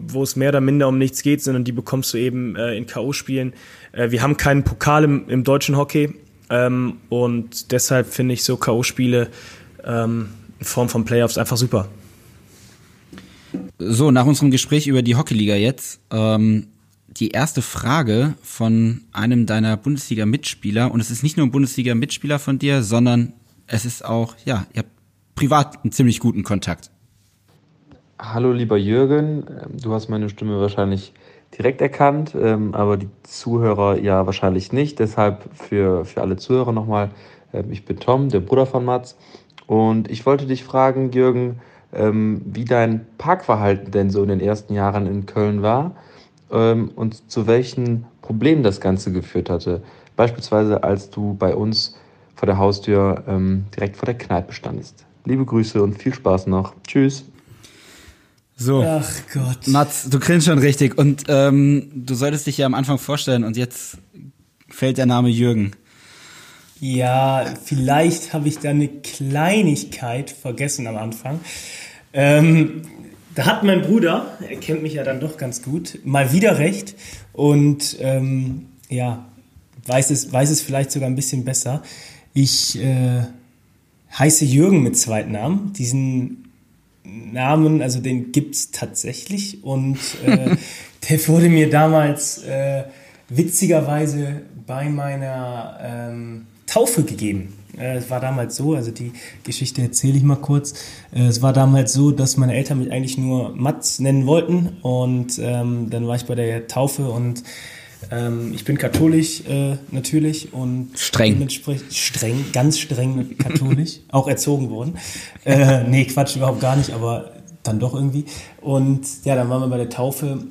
wo es mehr oder minder um nichts geht, sondern die bekommst du eben äh, in K.O.-Spielen. Äh, wir haben keinen Pokal im, im deutschen Hockey. Ähm, und deshalb finde ich so K.O.-Spiele ähm, in Form von Playoffs einfach super. So, nach unserem Gespräch über die Hockeyliga jetzt, ähm, die erste Frage von einem deiner Bundesliga-Mitspieler, und es ist nicht nur ein Bundesliga-Mitspieler von dir, sondern es ist auch, ja, ihr habt privat einen ziemlich guten Kontakt. Hallo lieber Jürgen, Ähm, du hast meine Stimme wahrscheinlich direkt erkannt, ähm, aber die Zuhörer ja wahrscheinlich nicht. Deshalb für, für alle Zuhörer nochmal, ähm, ich bin Tom, der Bruder von Mats. Und ich wollte dich fragen, Jürgen, wie dein Parkverhalten denn so in den ersten Jahren in Köln war ähm, und zu welchen Problemen das Ganze geführt hatte. Beispielsweise als du bei uns vor der Haustür ähm, direkt vor der Kneipe standest. Liebe Grüße und viel Spaß noch. Tschüss. So, Ach Gott. Mats, du grinst schon richtig und ähm, du solltest dich ja am Anfang vorstellen und jetzt fällt der Name Jürgen. Ja, vielleicht habe ich da eine Kleinigkeit vergessen am Anfang. Ähm, da hat mein Bruder, er kennt mich ja dann doch ganz gut, mal wieder recht und ähm, ja, weiß es, weiß es vielleicht sogar ein bisschen besser. Ich äh, heiße Jürgen mit Zweitnamen. Diesen Namen, also den gibt's tatsächlich und äh, der wurde mir damals äh, witzigerweise bei meiner ähm, Taufe gegeben. Äh, Es war damals so, also die Geschichte erzähle ich mal kurz. Äh, Es war damals so, dass meine Eltern mich eigentlich nur Mats nennen wollten und ähm, dann war ich bei der Taufe und ähm, ich bin katholisch äh, natürlich und Streng. dementsprechend streng, ganz streng katholisch, auch erzogen worden. Äh, nee, Quatsch, überhaupt gar nicht, aber dann doch irgendwie. Und ja, dann waren wir bei der Taufe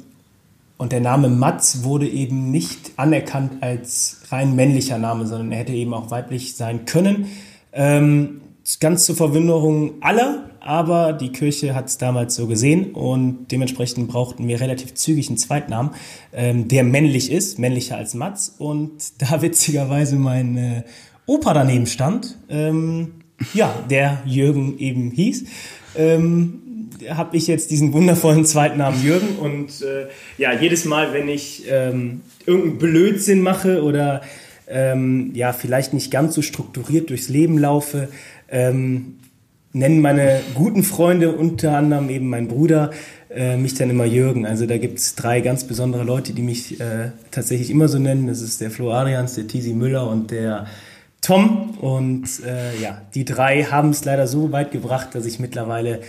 und der Name Mats wurde eben nicht anerkannt als rein männlicher Name, sondern er hätte eben auch weiblich sein können. Ähm, ganz zur Verwunderung aller, aber die Kirche hat es damals so gesehen und dementsprechend brauchten wir relativ zügig einen Zweitnamen, ähm, der männlich ist, männlicher als Mats. Und da witzigerweise mein äh, Opa daneben stand, ähm, ja, der Jürgen eben hieß. Ähm, habe ich jetzt diesen wundervollen Zweitnamen Jürgen und äh, ja, jedes Mal, wenn ich ähm, irgendeinen Blödsinn mache oder ähm, ja, vielleicht nicht ganz so strukturiert durchs Leben laufe, ähm, nennen meine guten Freunde, unter anderem eben mein Bruder, äh, mich dann immer Jürgen. Also da gibt's drei ganz besondere Leute, die mich äh, tatsächlich immer so nennen. Das ist der Flo Adrians, der Tisi Müller und der Tom. Und äh, ja, die drei haben es leider so weit gebracht, dass ich mittlerweile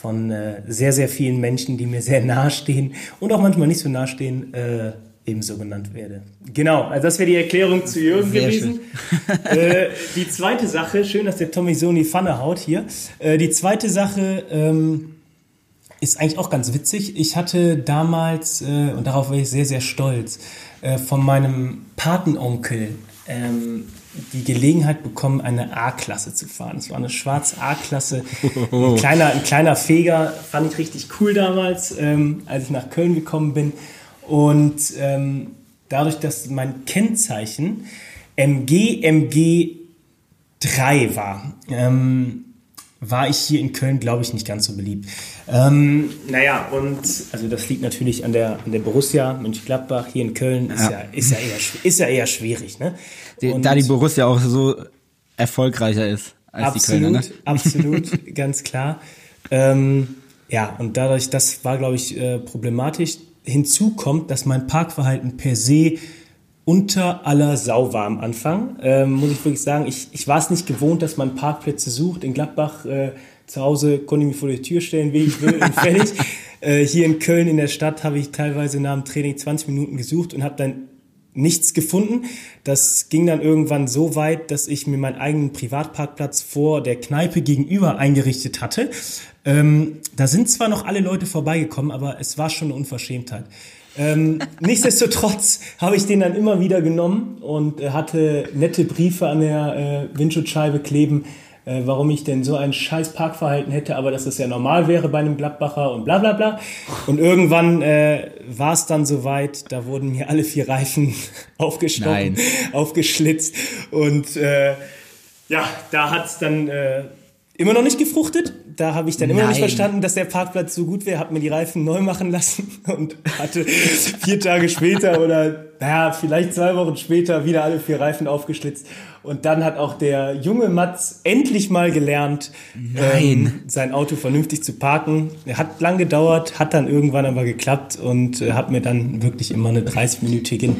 von äh, sehr, sehr vielen Menschen, die mir sehr nahe stehen und auch manchmal nicht so nahe stehen, äh, ebenso genannt werde. Genau, also das wäre die Erklärung zu Jürgen Sehr gewesen. äh, die zweite Sache, schön, dass der Tommy so in die Pfanne haut hier. Äh, die zweite Sache ähm, ist eigentlich auch ganz witzig. Ich hatte damals, äh, und darauf war ich sehr, sehr stolz, äh, von meinem Patenonkel ähm, die Gelegenheit bekommen, eine A-Klasse zu fahren. Es war eine schwarz A-Klasse, ein kleiner, ein kleiner Feger, fand ich richtig cool damals, ähm, als ich nach Köln gekommen bin. Und ähm, dadurch, dass mein Kennzeichen MG MG 3 war, ähm, war ich hier in Köln, glaube ich, nicht ganz so beliebt. Ähm, naja, und also das liegt natürlich an der, an der Borussia Mönchengladbach hier in Köln. Ist ja, ja ist ja, eher, ist ja eher schwierig. Ne? Die, da die Borussia auch so erfolgreicher ist als absolut, die Kölner. Ne? Absolut, ganz klar. Ähm, ja, und dadurch, das war, glaube ich, äh, problematisch. Hinzu kommt, dass mein Parkverhalten per se unter aller Sau war am Anfang. Ähm, muss ich wirklich sagen, ich, ich war es nicht gewohnt, dass man Parkplätze sucht. In Gladbach äh, zu Hause konnte ich mich vor die Tür stellen, wie ich will, und fertig. äh, hier in Köln in der Stadt habe ich teilweise nach dem Training 20 Minuten gesucht und habe dann nichts gefunden. Das ging dann irgendwann so weit, dass ich mir meinen eigenen Privatparkplatz vor der Kneipe gegenüber eingerichtet hatte. Ähm, da sind zwar noch alle Leute vorbeigekommen, aber es war schon eine Unverschämtheit. Ähm, nichtsdestotrotz habe ich den dann immer wieder genommen und äh, hatte nette Briefe an der äh, Windschutzscheibe kleben, äh, warum ich denn so ein scheiß Parkverhalten hätte, aber dass das ja normal wäre bei einem Gladbacher und bla bla bla. Und irgendwann äh, war es dann soweit, da wurden mir alle vier Reifen aufgestochen, aufgeschlitzt und äh, ja, da hat's dann äh, immer noch nicht gefruchtet. Da habe ich dann immer Nein. nicht verstanden, dass der Parkplatz so gut wäre, habe mir die Reifen neu machen lassen und hatte vier Tage später oder naja, vielleicht zwei Wochen später wieder alle vier Reifen aufgeschlitzt. Und dann hat auch der junge Mats endlich mal gelernt, ähm, sein Auto vernünftig zu parken. Er hat lang gedauert, hat dann irgendwann aber geklappt und äh, hat mir dann wirklich immer eine 30-minütige,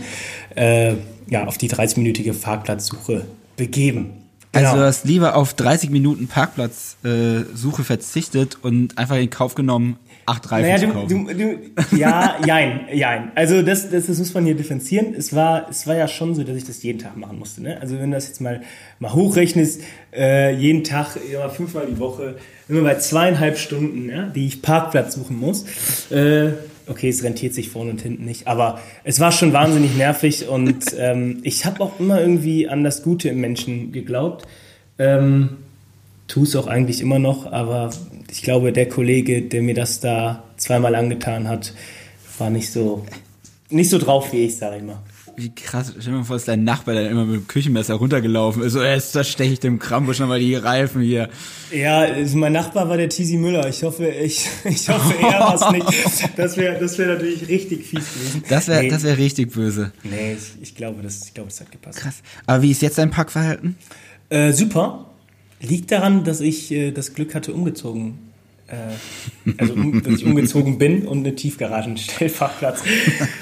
äh, ja, auf die 30-minütige Parkplatzsuche begeben. Also genau. du hast lieber auf 30 Minuten Parkplatzsuche äh, verzichtet und einfach in Kauf genommen, acht Reifen naja, zu kaufen. Du, du, ja, jein, jein. Also das, das, das muss man hier differenzieren. Es war, es war ja schon so, dass ich das jeden Tag machen musste. Ne? Also wenn du das jetzt mal, mal hochrechnest, äh, jeden Tag, immer fünfmal die Woche, immer bei zweieinhalb Stunden, ja, die ich Parkplatz suchen muss, äh, okay, es rentiert sich vorne und hinten nicht, aber es war schon wahnsinnig nervig und ähm, ich habe auch immer irgendwie an das Gute im Menschen geglaubt. Ähm, tu es auch eigentlich immer noch, aber ich glaube, der Kollege, der mir das da zweimal angetan hat, war nicht so, nicht so drauf wie ich, sage ich mal. Wie krass, stell dir mal vor, dass dein Nachbar dann immer mit dem Küchenmesser runtergelaufen ist. So, jetzt zersteche ich dem Krambusch nochmal die Reifen hier. Ja, mein Nachbar war der Tizi Müller. Ich hoffe, ich, ich hoffe, er war es nicht. Das wäre das wär natürlich richtig fies gewesen. Das wäre nee. wär richtig böse. Nee, ich, ich, glaube, das, ich glaube, das hat gepasst. Krass. Aber wie ist jetzt dein Packverhalten? Äh, super. Liegt daran, dass ich äh, das Glück hatte, umgezogen äh, also um, dass ich umgezogen bin und eine Tiefgaragenstellparkplatz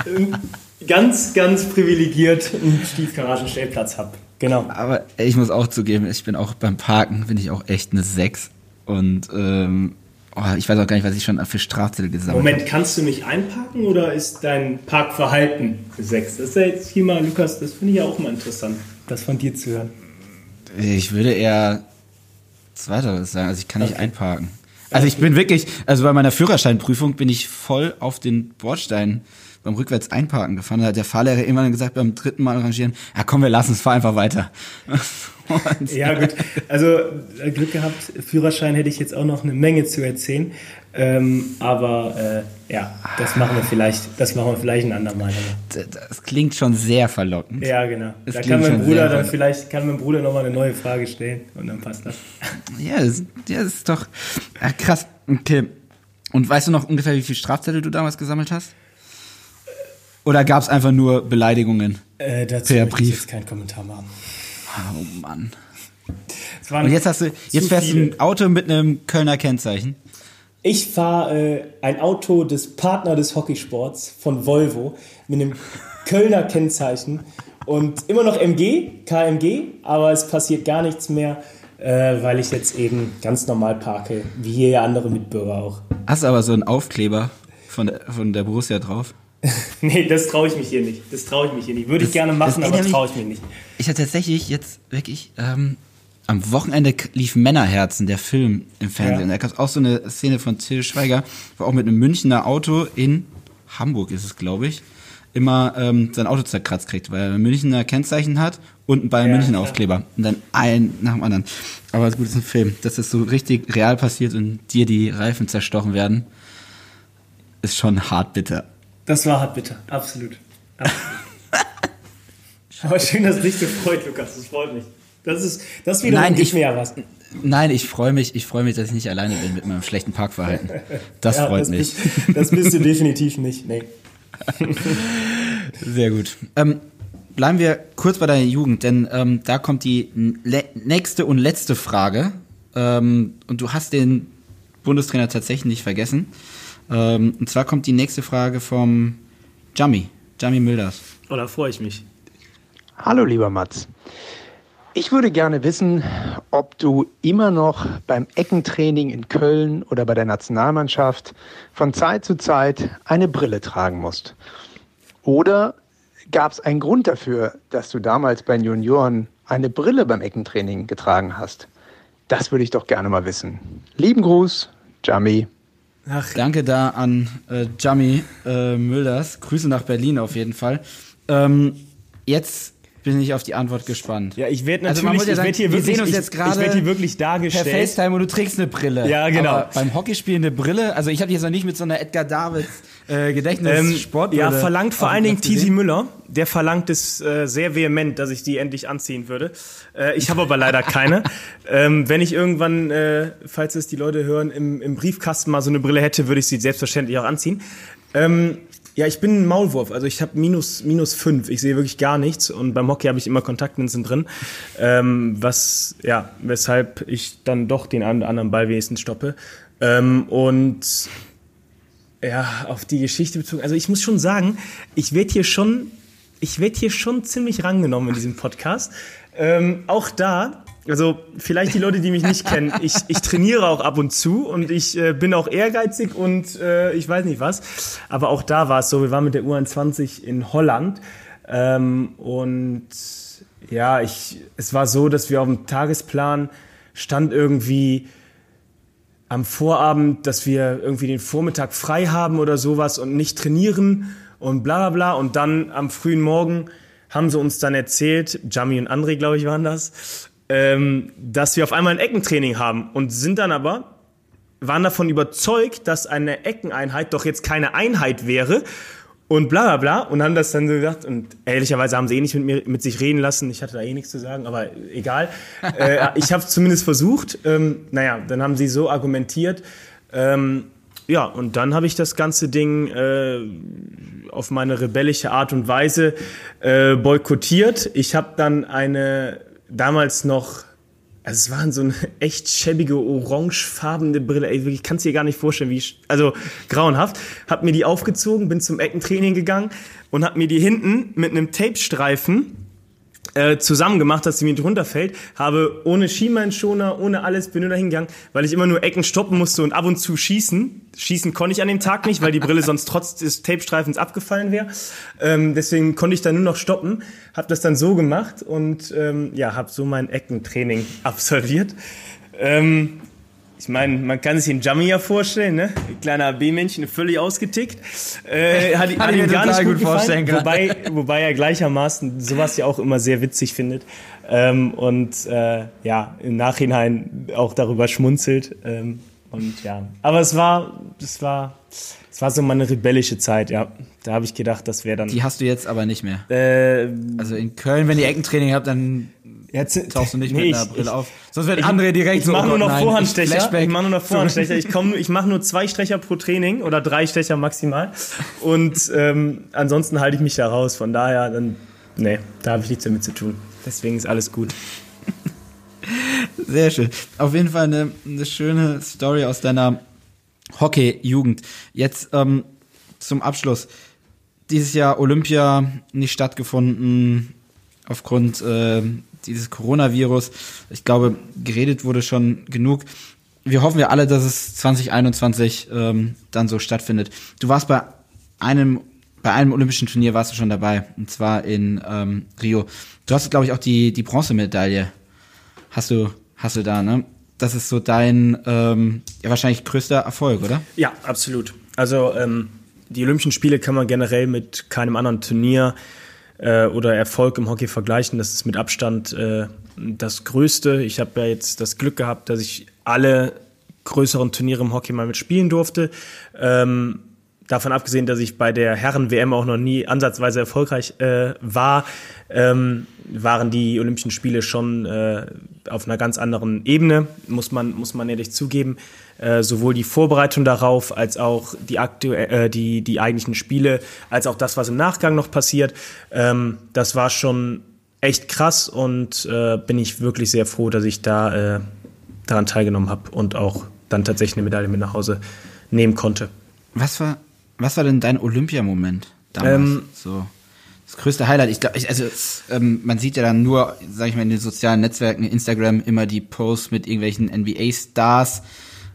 ganz, ganz privilegiert einen Tiefgaragenstellplatz habe. Genau. Aber ich muss auch zugeben, ich bin auch beim Parken, bin ich auch echt eine 6. Und ähm, oh, ich weiß auch gar nicht, was ich schon für Strafzettel gesammelt habe. Moment, kannst du mich einparken oder ist dein Parkverhalten 6? Das ist ja jetzt hier mal, Lukas, das finde ich ja auch mal interessant, das von dir zu hören. Ich würde eher Zweiteres sagen, also ich kann okay. nicht einparken. Also ich bin wirklich, also bei meiner Führerscheinprüfung bin ich voll auf den Bordstein beim rückwärts einparken gefahren. Da hat der Fahrlehrer irgendwann gesagt, beim dritten Mal rangieren, ja komm, wir lassen es, fahr einfach weiter. ja gut, also äh, Glück gehabt, Führerschein hätte ich jetzt auch noch eine Menge zu erzählen. Ähm, aber äh, ja, das machen wir vielleicht, das machen wir vielleicht ein andermal. Das, das klingt schon sehr verlockend. Ja, genau. Das da kann mein Bruder dann vielleicht, kann mein Bruder nochmal eine neue Frage stellen und dann passt das. Ja, das, das ist doch krass. Okay. Und weißt du noch ungefähr, wie viele Strafzettel du damals gesammelt hast? Oder gab es einfach nur Beleidigungen äh, dazu per Brief? Ich jetzt keinen Kommentar machen. Oh Mann. Und jetzt hast du, jetzt fährst viele. du ein Auto mit einem Kölner Kennzeichen. Ich fahre äh, ein Auto des Partner des Hockeysports von Volvo mit einem Kölner Kennzeichen und immer noch MG, KMG, aber es passiert gar nichts mehr, äh, weil ich jetzt eben ganz normal parke, wie hier andere Mitbürger auch. Hast du aber so einen Aufkleber von der, von der Borussia drauf? nee, das traue ich mich hier nicht. Das traue ich mich hier nicht. Würde ich gerne machen, aber traue ich mir nicht. Ich hatte tatsächlich jetzt wirklich ähm, am Wochenende lief Männerherzen, der Film im Fernsehen. Ja. Da gab es auch so eine Szene von Till Schweiger, wo auch mit einem Münchner Auto in Hamburg ist es, glaube ich, immer ähm, sein Auto zerkratzt kriegt, weil er ein Münchner Kennzeichen hat und ein Bayern Ja, München. Aufkleber. Und dann ein nach dem anderen. Aber gut, es ist ein Film. Dass das so richtig real passiert und dir die Reifen zerstochen werden, ist schon hart bitter. Das war hart bitter, absolut. absolut. aber schön, dass dich so freut, Lukas. Das freut mich. Das ist, das wiederum Nein, ich- mir ja was. Nein, ich freue mich, ich freue mich, dass ich nicht alleine bin mit meinem schlechten Parkverhalten. Das Ja, freut das mich. Bist, das bist du definitiv nicht. Nee. Sehr gut. Ähm, bleiben wir kurz bei deiner Jugend, denn ähm, da kommt die nächste und letzte Frage. Ähm, und du hast den Bundestrainer tatsächlich nicht vergessen. Ähm, und zwar kommt die nächste Frage vom Jami, Jami Milders. Oh, da freue ich mich. Hallo lieber Mats. Ich würde gerne wissen, ob du immer noch beim Eckentraining in Köln oder bei der Nationalmannschaft von Zeit zu Zeit eine Brille tragen musst. Oder gab es einen Grund dafür, dass du damals bei den Junioren eine Brille beim Eckentraining getragen hast? Das würde ich doch gerne mal wissen. Lieben Gruß, Jami. Ach, Danke da an äh, Jami äh, Mülders. Grüße nach Berlin auf jeden Fall. Ähm, jetzt bin ich auf die Antwort gespannt. ja, ich werde Also natürlich, muss ja ich sagen, werd hier wir wirklich, sehen uns ich, jetzt ich gerade werd hier wirklich Per dargestellt. FaceTime und du trägst eine Brille. Ja, genau. Aber beim Hockeyspiel eine Brille, also ich habe jetzt noch nicht mit so einer Edgar Davids äh, Gedächtnis Ähm, ja, verlangt vor allen Dingen Tizi. Müller. Der verlangt es äh, sehr vehement, dass ich die endlich anziehen würde. Äh, ich habe aber leider keine. ähm, wenn ich irgendwann, äh, falls es die Leute hören, im, im Briefkasten mal so eine Brille hätte, würde ich sie selbstverständlich auch anziehen. Ähm, ja, ich bin ein Maulwurf, also ich habe minus minus fünf. Ich sehe wirklich gar nichts und beim Hockey habe ich immer Kontaktlinsen drin, ähm, was ja weshalb ich dann doch den einen oder anderen Ball wenigstens stoppe. Ähm, und ja, auf die Geschichte bezogen. Also ich muss schon sagen, ich werde hier schon, ich werde hier schon ziemlich rangenommen in diesem Podcast. Ähm, auch da, also vielleicht die Leute, die mich nicht kennen, ich, ich trainiere auch ab und zu und ich äh, bin auch ehrgeizig und äh, ich weiß nicht was. Aber auch da war es so, wir waren mit der U21 in Holland ähm, und ja, ich, es war so, dass wir auf dem Tagesplan stand irgendwie am Vorabend, dass wir irgendwie den Vormittag frei haben oder sowas und nicht trainieren und bla bla bla. Und dann am frühen Morgen haben sie uns dann erzählt, Jami und André, glaube ich, waren das, ähm, dass wir auf einmal ein Eckentraining haben und sind dann aber, waren davon überzeugt, dass eine Eckeneinheit doch jetzt keine Einheit wäre und bla bla bla und haben das dann so gesagt und ehrlicherweise haben sie eh nicht mit mir mit sich reden lassen. Ich hatte da eh nichts zu sagen, aber egal. äh, ich habe zumindest versucht. Ähm, naja, dann haben sie so argumentiert. Ähm, ja, und dann habe ich das ganze Ding äh, auf meine rebellische Art und Weise äh, boykottiert. Ich habe dann eine damals noch also es waren so eine echt schäbige, orangefarbene Brille. Ey, ich kann es dir gar nicht vorstellen, wie ich, also grauenhaft. Hab mir die aufgezogen, bin zum Eckentraining gegangen und hab mir die hinten mit einem Tapestreifen äh, zusammen gemacht, dass sie mir nicht runterfällt. Habe ohne Schienbeinschoner, ohne alles, bin nur dahin gegangen, weil ich immer nur Ecken stoppen musste und ab und zu schießen. Schießen konnte ich an dem Tag nicht, weil die Brille sonst trotz des Tapestreifens abgefallen wäre. Ähm, deswegen konnte ich da nur noch stoppen. Habe das dann so gemacht und ähm, ja, habe so mein Eckentraining absolviert. Ähm, ich meine, man kann sich den Jummy ja vorstellen, ne? Kleiner AB-Männchen, völlig ausgetickt. Äh, hat, hat ihm gar nicht gut, gut vorstellen gefallen, können. wobei, wobei er gleichermaßen sowas ja auch immer sehr witzig findet. Ähm, und äh, ja, im Nachhinein auch darüber schmunzelt. Ähm, und ja, aber es war, es war, es war so meine rebellische Zeit, ja. Da habe ich gedacht, das wäre dann. Die hast du jetzt aber nicht mehr. äh, Also in Köln, wenn ihr Eckentraining habt, dann jetzt, tauchst du nicht Nee, mit einer ich- Brille ich- auf. Sonst wird André direkt ich so. mache oh nur noch nein, Vorhandstecher. Ich, Flashback. mache nur noch Vorhandstecher. Ich komme, ich mache nur zwei Stecher pro Training oder drei Stecher maximal. Und ähm, ansonsten halte ich mich da raus. Von daher, dann, nee, da habe ich nichts damit zu tun. Deswegen ist alles gut. Sehr schön. Auf jeden Fall eine, eine schöne Story aus deiner Hockey-Jugend. Jetzt ähm, zum Abschluss. Dieses Jahr Olympia nicht stattgefunden aufgrund äh, dieses Coronavirus. Ich glaube, geredet wurde schon genug. Wir hoffen ja alle, dass es 2021 ähm, dann so stattfindet. Du warst bei einem bei einem olympischen Turnier warst du schon dabei, und zwar in ähm, Rio. Du hast, glaube ich, auch die, die Bronzemedaille. Hast du, hast du da, ne? Das ist so dein ähm, ja, wahrscheinlich größter Erfolg, oder? Ja, absolut. Also ähm, die Olympischen Spiele kann man generell mit keinem anderen Turnier äh, oder Erfolg im Hockey vergleichen. Das ist mit Abstand äh, das Größte. Ich habe ja jetzt das Glück gehabt, dass ich alle größeren Turniere im Hockey mal mitspielen durfte. Ähm, davon abgesehen, dass ich bei der Herren-WM auch noch nie ansatzweise erfolgreich äh, war, ähm, waren die Olympischen Spiele schon äh, auf einer ganz anderen Ebene, muss man, muss man ehrlich zugeben. Äh, sowohl die Vorbereitung darauf, als auch die, aktu äh, die, die eigentlichen Spiele, als auch das, was im Nachgang noch passiert. Ähm, das war schon echt krass und äh, bin ich wirklich sehr froh, dass ich da äh, daran teilgenommen habe und auch dann tatsächlich eine Medaille mit nach Hause nehmen konnte. Was war, was war denn dein Olympiamoment damals? Ähm, so das größte Highlight. Ich glaube, also ähm, man sieht ja dann nur, sag ich mal, in den sozialen Netzwerken, Instagram immer die Posts mit irgendwelchen NBA-Stars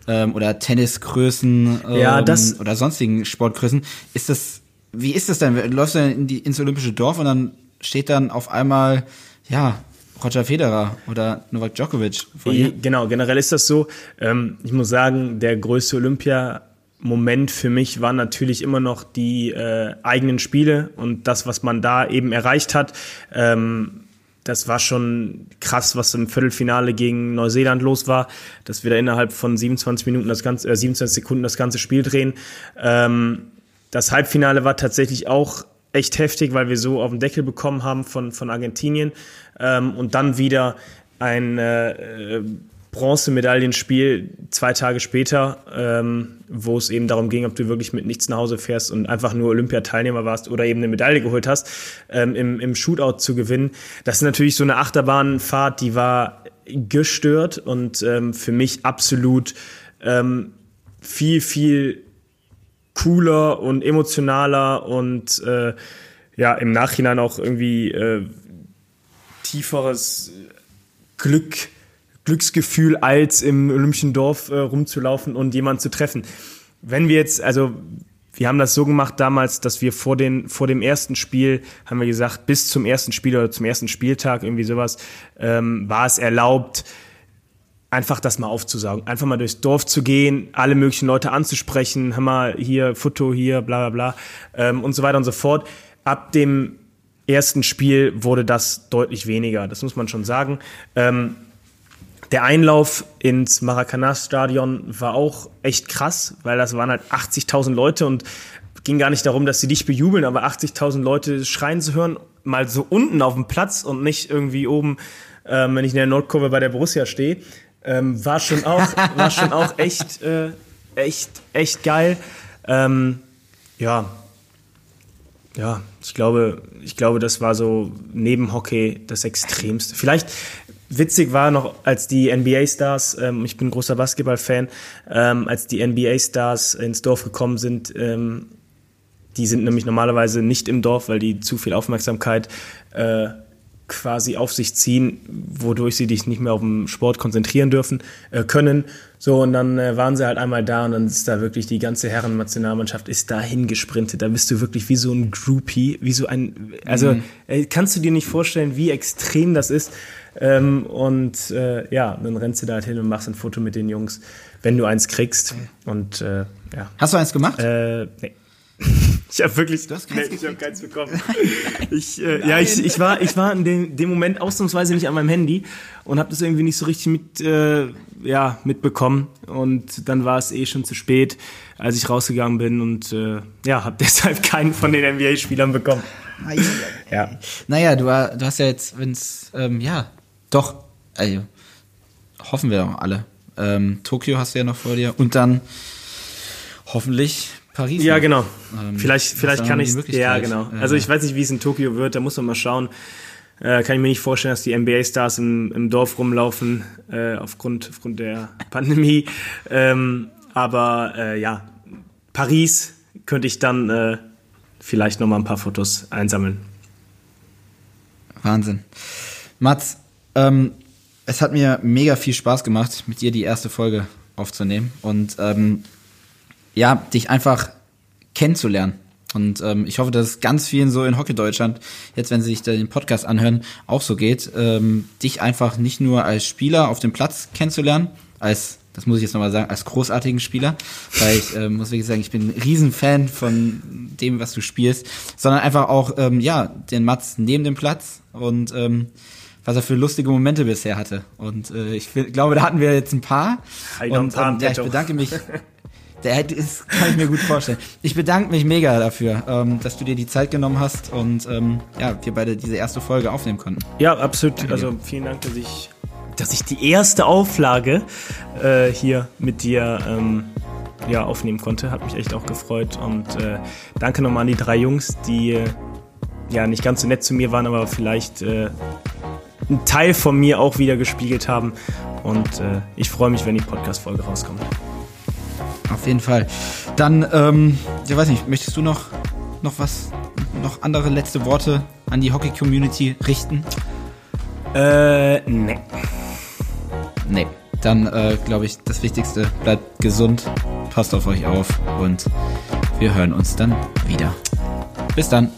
ähm, oder Tennisgrößen ähm, ja, das oder sonstigen Sportgrößen. Ist das, wie ist das denn? Läufst du dann in die, ins Olympische Dorf und dann steht dann auf einmal, ja, Roger Federer oder Novak Djokovic vor dir? Genau, generell ist das so. Ähm, ich muss sagen, der größte Olympia Moment für mich war natürlich immer noch die äh, eigenen Spiele und das, was man da eben erreicht hat. Ähm, das war schon krass, was im Viertelfinale gegen Neuseeland los war, dass wir da innerhalb von 27 Minuten das ganze, äh, 27 Sekunden das ganze Spiel drehen. Ähm, das Halbfinale war tatsächlich auch echt heftig, weil wir so auf den Deckel bekommen haben von, von Argentinien ähm, und dann wieder ein äh, Bronzemedaillenspiel zwei Tage später, ähm, wo es eben darum ging, ob du wirklich mit nichts nach Hause fährst und einfach nur Olympiateilnehmer warst oder eben eine Medaille geholt hast, ähm, im, im Shootout zu gewinnen. Das ist natürlich so eine Achterbahnfahrt, die war gestört und ähm, für mich absolut ähm, viel, viel cooler und emotionaler und äh, ja, im Nachhinein auch irgendwie äh, tieferes Glück Glücksgefühl, als im Olympischen Dorf äh, rumzulaufen und jemanden zu treffen. Wenn wir jetzt, also wir haben das so gemacht damals, dass wir vor, den, vor dem ersten Spiel, haben wir gesagt, bis zum ersten Spiel oder zum ersten Spieltag, irgendwie sowas, ähm, war es erlaubt, einfach das mal aufzusaugen. Einfach mal durchs Dorf zu gehen, alle möglichen Leute anzusprechen, hör mal, hier, Foto, hier, bla bla bla ähm, und so weiter und so fort. Ab dem ersten Spiel wurde das deutlich weniger, das muss man schon sagen. Ähm, der Einlauf ins Maracanã-Stadion war auch echt krass, weil das waren halt 80.000 Leute und ging gar nicht darum, dass sie dich bejubeln, aber 80.000 Leute schreien zu hören, mal so unten auf dem Platz und nicht irgendwie oben, ähm, wenn ich in der Nordkurve bei der Borussia stehe, ähm, war schon auch, war schon auch echt, äh, echt, echt geil. Ähm, ja, ja, ich glaube, ich glaube, das war so neben Hockey das Extremste. Vielleicht, witzig war noch, als die NBA-Stars, ähm, ich bin großer Basketball-Fan, ähm, als die NBA-Stars ins Dorf gekommen sind, ähm, die sind nämlich normalerweise nicht im Dorf, weil die zu viel Aufmerksamkeit äh, quasi auf sich ziehen, wodurch sie dich nicht mehr auf den Sport konzentrieren dürfen äh, können. So und dann äh, waren sie halt einmal da und dann ist da wirklich die ganze Herrennationalmannschaft ist dahin gesprintet. Da bist du wirklich wie so ein Groupie, wie so ein also mhm. äh, kannst du dir nicht vorstellen, wie extrem das ist. Ähm, und äh, ja, dann rennst du da halt hin und machst ein Foto mit den Jungs, wenn du eins kriegst. Und äh, ja. Hast du eins gemacht? Äh, nee. Ich habe wirklich, du hast keins nee, ich habe keins bekommen. ich, äh, ja, ich, ich war, ich war in dem, dem Moment ausnahmsweise nicht an meinem Handy und habe das irgendwie nicht so richtig mit, äh, ja, mitbekommen. Und dann war es eh schon zu spät, als ich rausgegangen bin und äh, ja, habe deshalb keinen von den NBA-Spielern bekommen. ja. Naja, du, du hast ja jetzt, wenn's, ähm, ja, doch, also, hoffen wir doch alle. Ähm, Tokio hast du ja noch vor dir und dann hoffentlich Paris. Ja, genau. Ähm, vielleicht vielleicht kann ich Ja, genau. Also ich weiß nicht, wie es in Tokio wird, da muss man mal schauen. Äh, kann ich mir nicht vorstellen, dass die NBA-Stars im, im Dorf rumlaufen, äh, aufgrund, aufgrund der Pandemie. Ähm, aber äh, ja, Paris könnte ich dann äh, vielleicht noch mal ein paar Fotos einsammeln. Wahnsinn. Mats, ähm, es hat mir mega viel Spaß gemacht, mit dir die erste Folge aufzunehmen und ähm, ja, dich einfach kennenzulernen. Und ähm, ich hoffe, dass es ganz vielen so in Hockey Deutschland, jetzt wenn sie sich den Podcast anhören, auch so geht, ähm, dich einfach nicht nur als Spieler auf dem Platz kennenzulernen, als das muss ich jetzt nochmal sagen, als großartigen Spieler, weil ich äh, muss wirklich sagen, ich bin ein Riesenfan von dem, was du spielst, sondern einfach auch, ähm, ja, den Mats neben dem Platz und ähm, was er für lustige Momente bisher hatte. Und äh, ich glaube, da hatten wir jetzt ein paar. Und ähm, ja, ich bedanke mich. Der ist, kann ich mir gut vorstellen. Ich bedanke mich mega dafür, ähm, dass du dir die Zeit genommen hast und ähm, ja, wir beide diese erste Folge aufnehmen konnten. Ja, absolut. Danke also vielen Dank, dass ich, dass ich die erste Auflage äh, hier mit dir ähm, ja, aufnehmen konnte. Hat mich echt auch gefreut. Und äh, danke nochmal an die drei Jungs, die äh, ja nicht ganz so nett zu mir waren, aber vielleicht äh, einen Teil von mir auch wieder gespiegelt haben. Und äh, ich freue mich, wenn die Podcast-Folge rauskommt. Auf jeden Fall. Dann, ähm, ich weiß nicht, möchtest du noch, noch was, noch andere letzte Worte an die Hockey-Community richten? Äh, nee. Nee. Dann, äh, glaube ich, das Wichtigste, bleibt gesund, passt auf euch auf und wir hören uns dann wieder. Bis dann.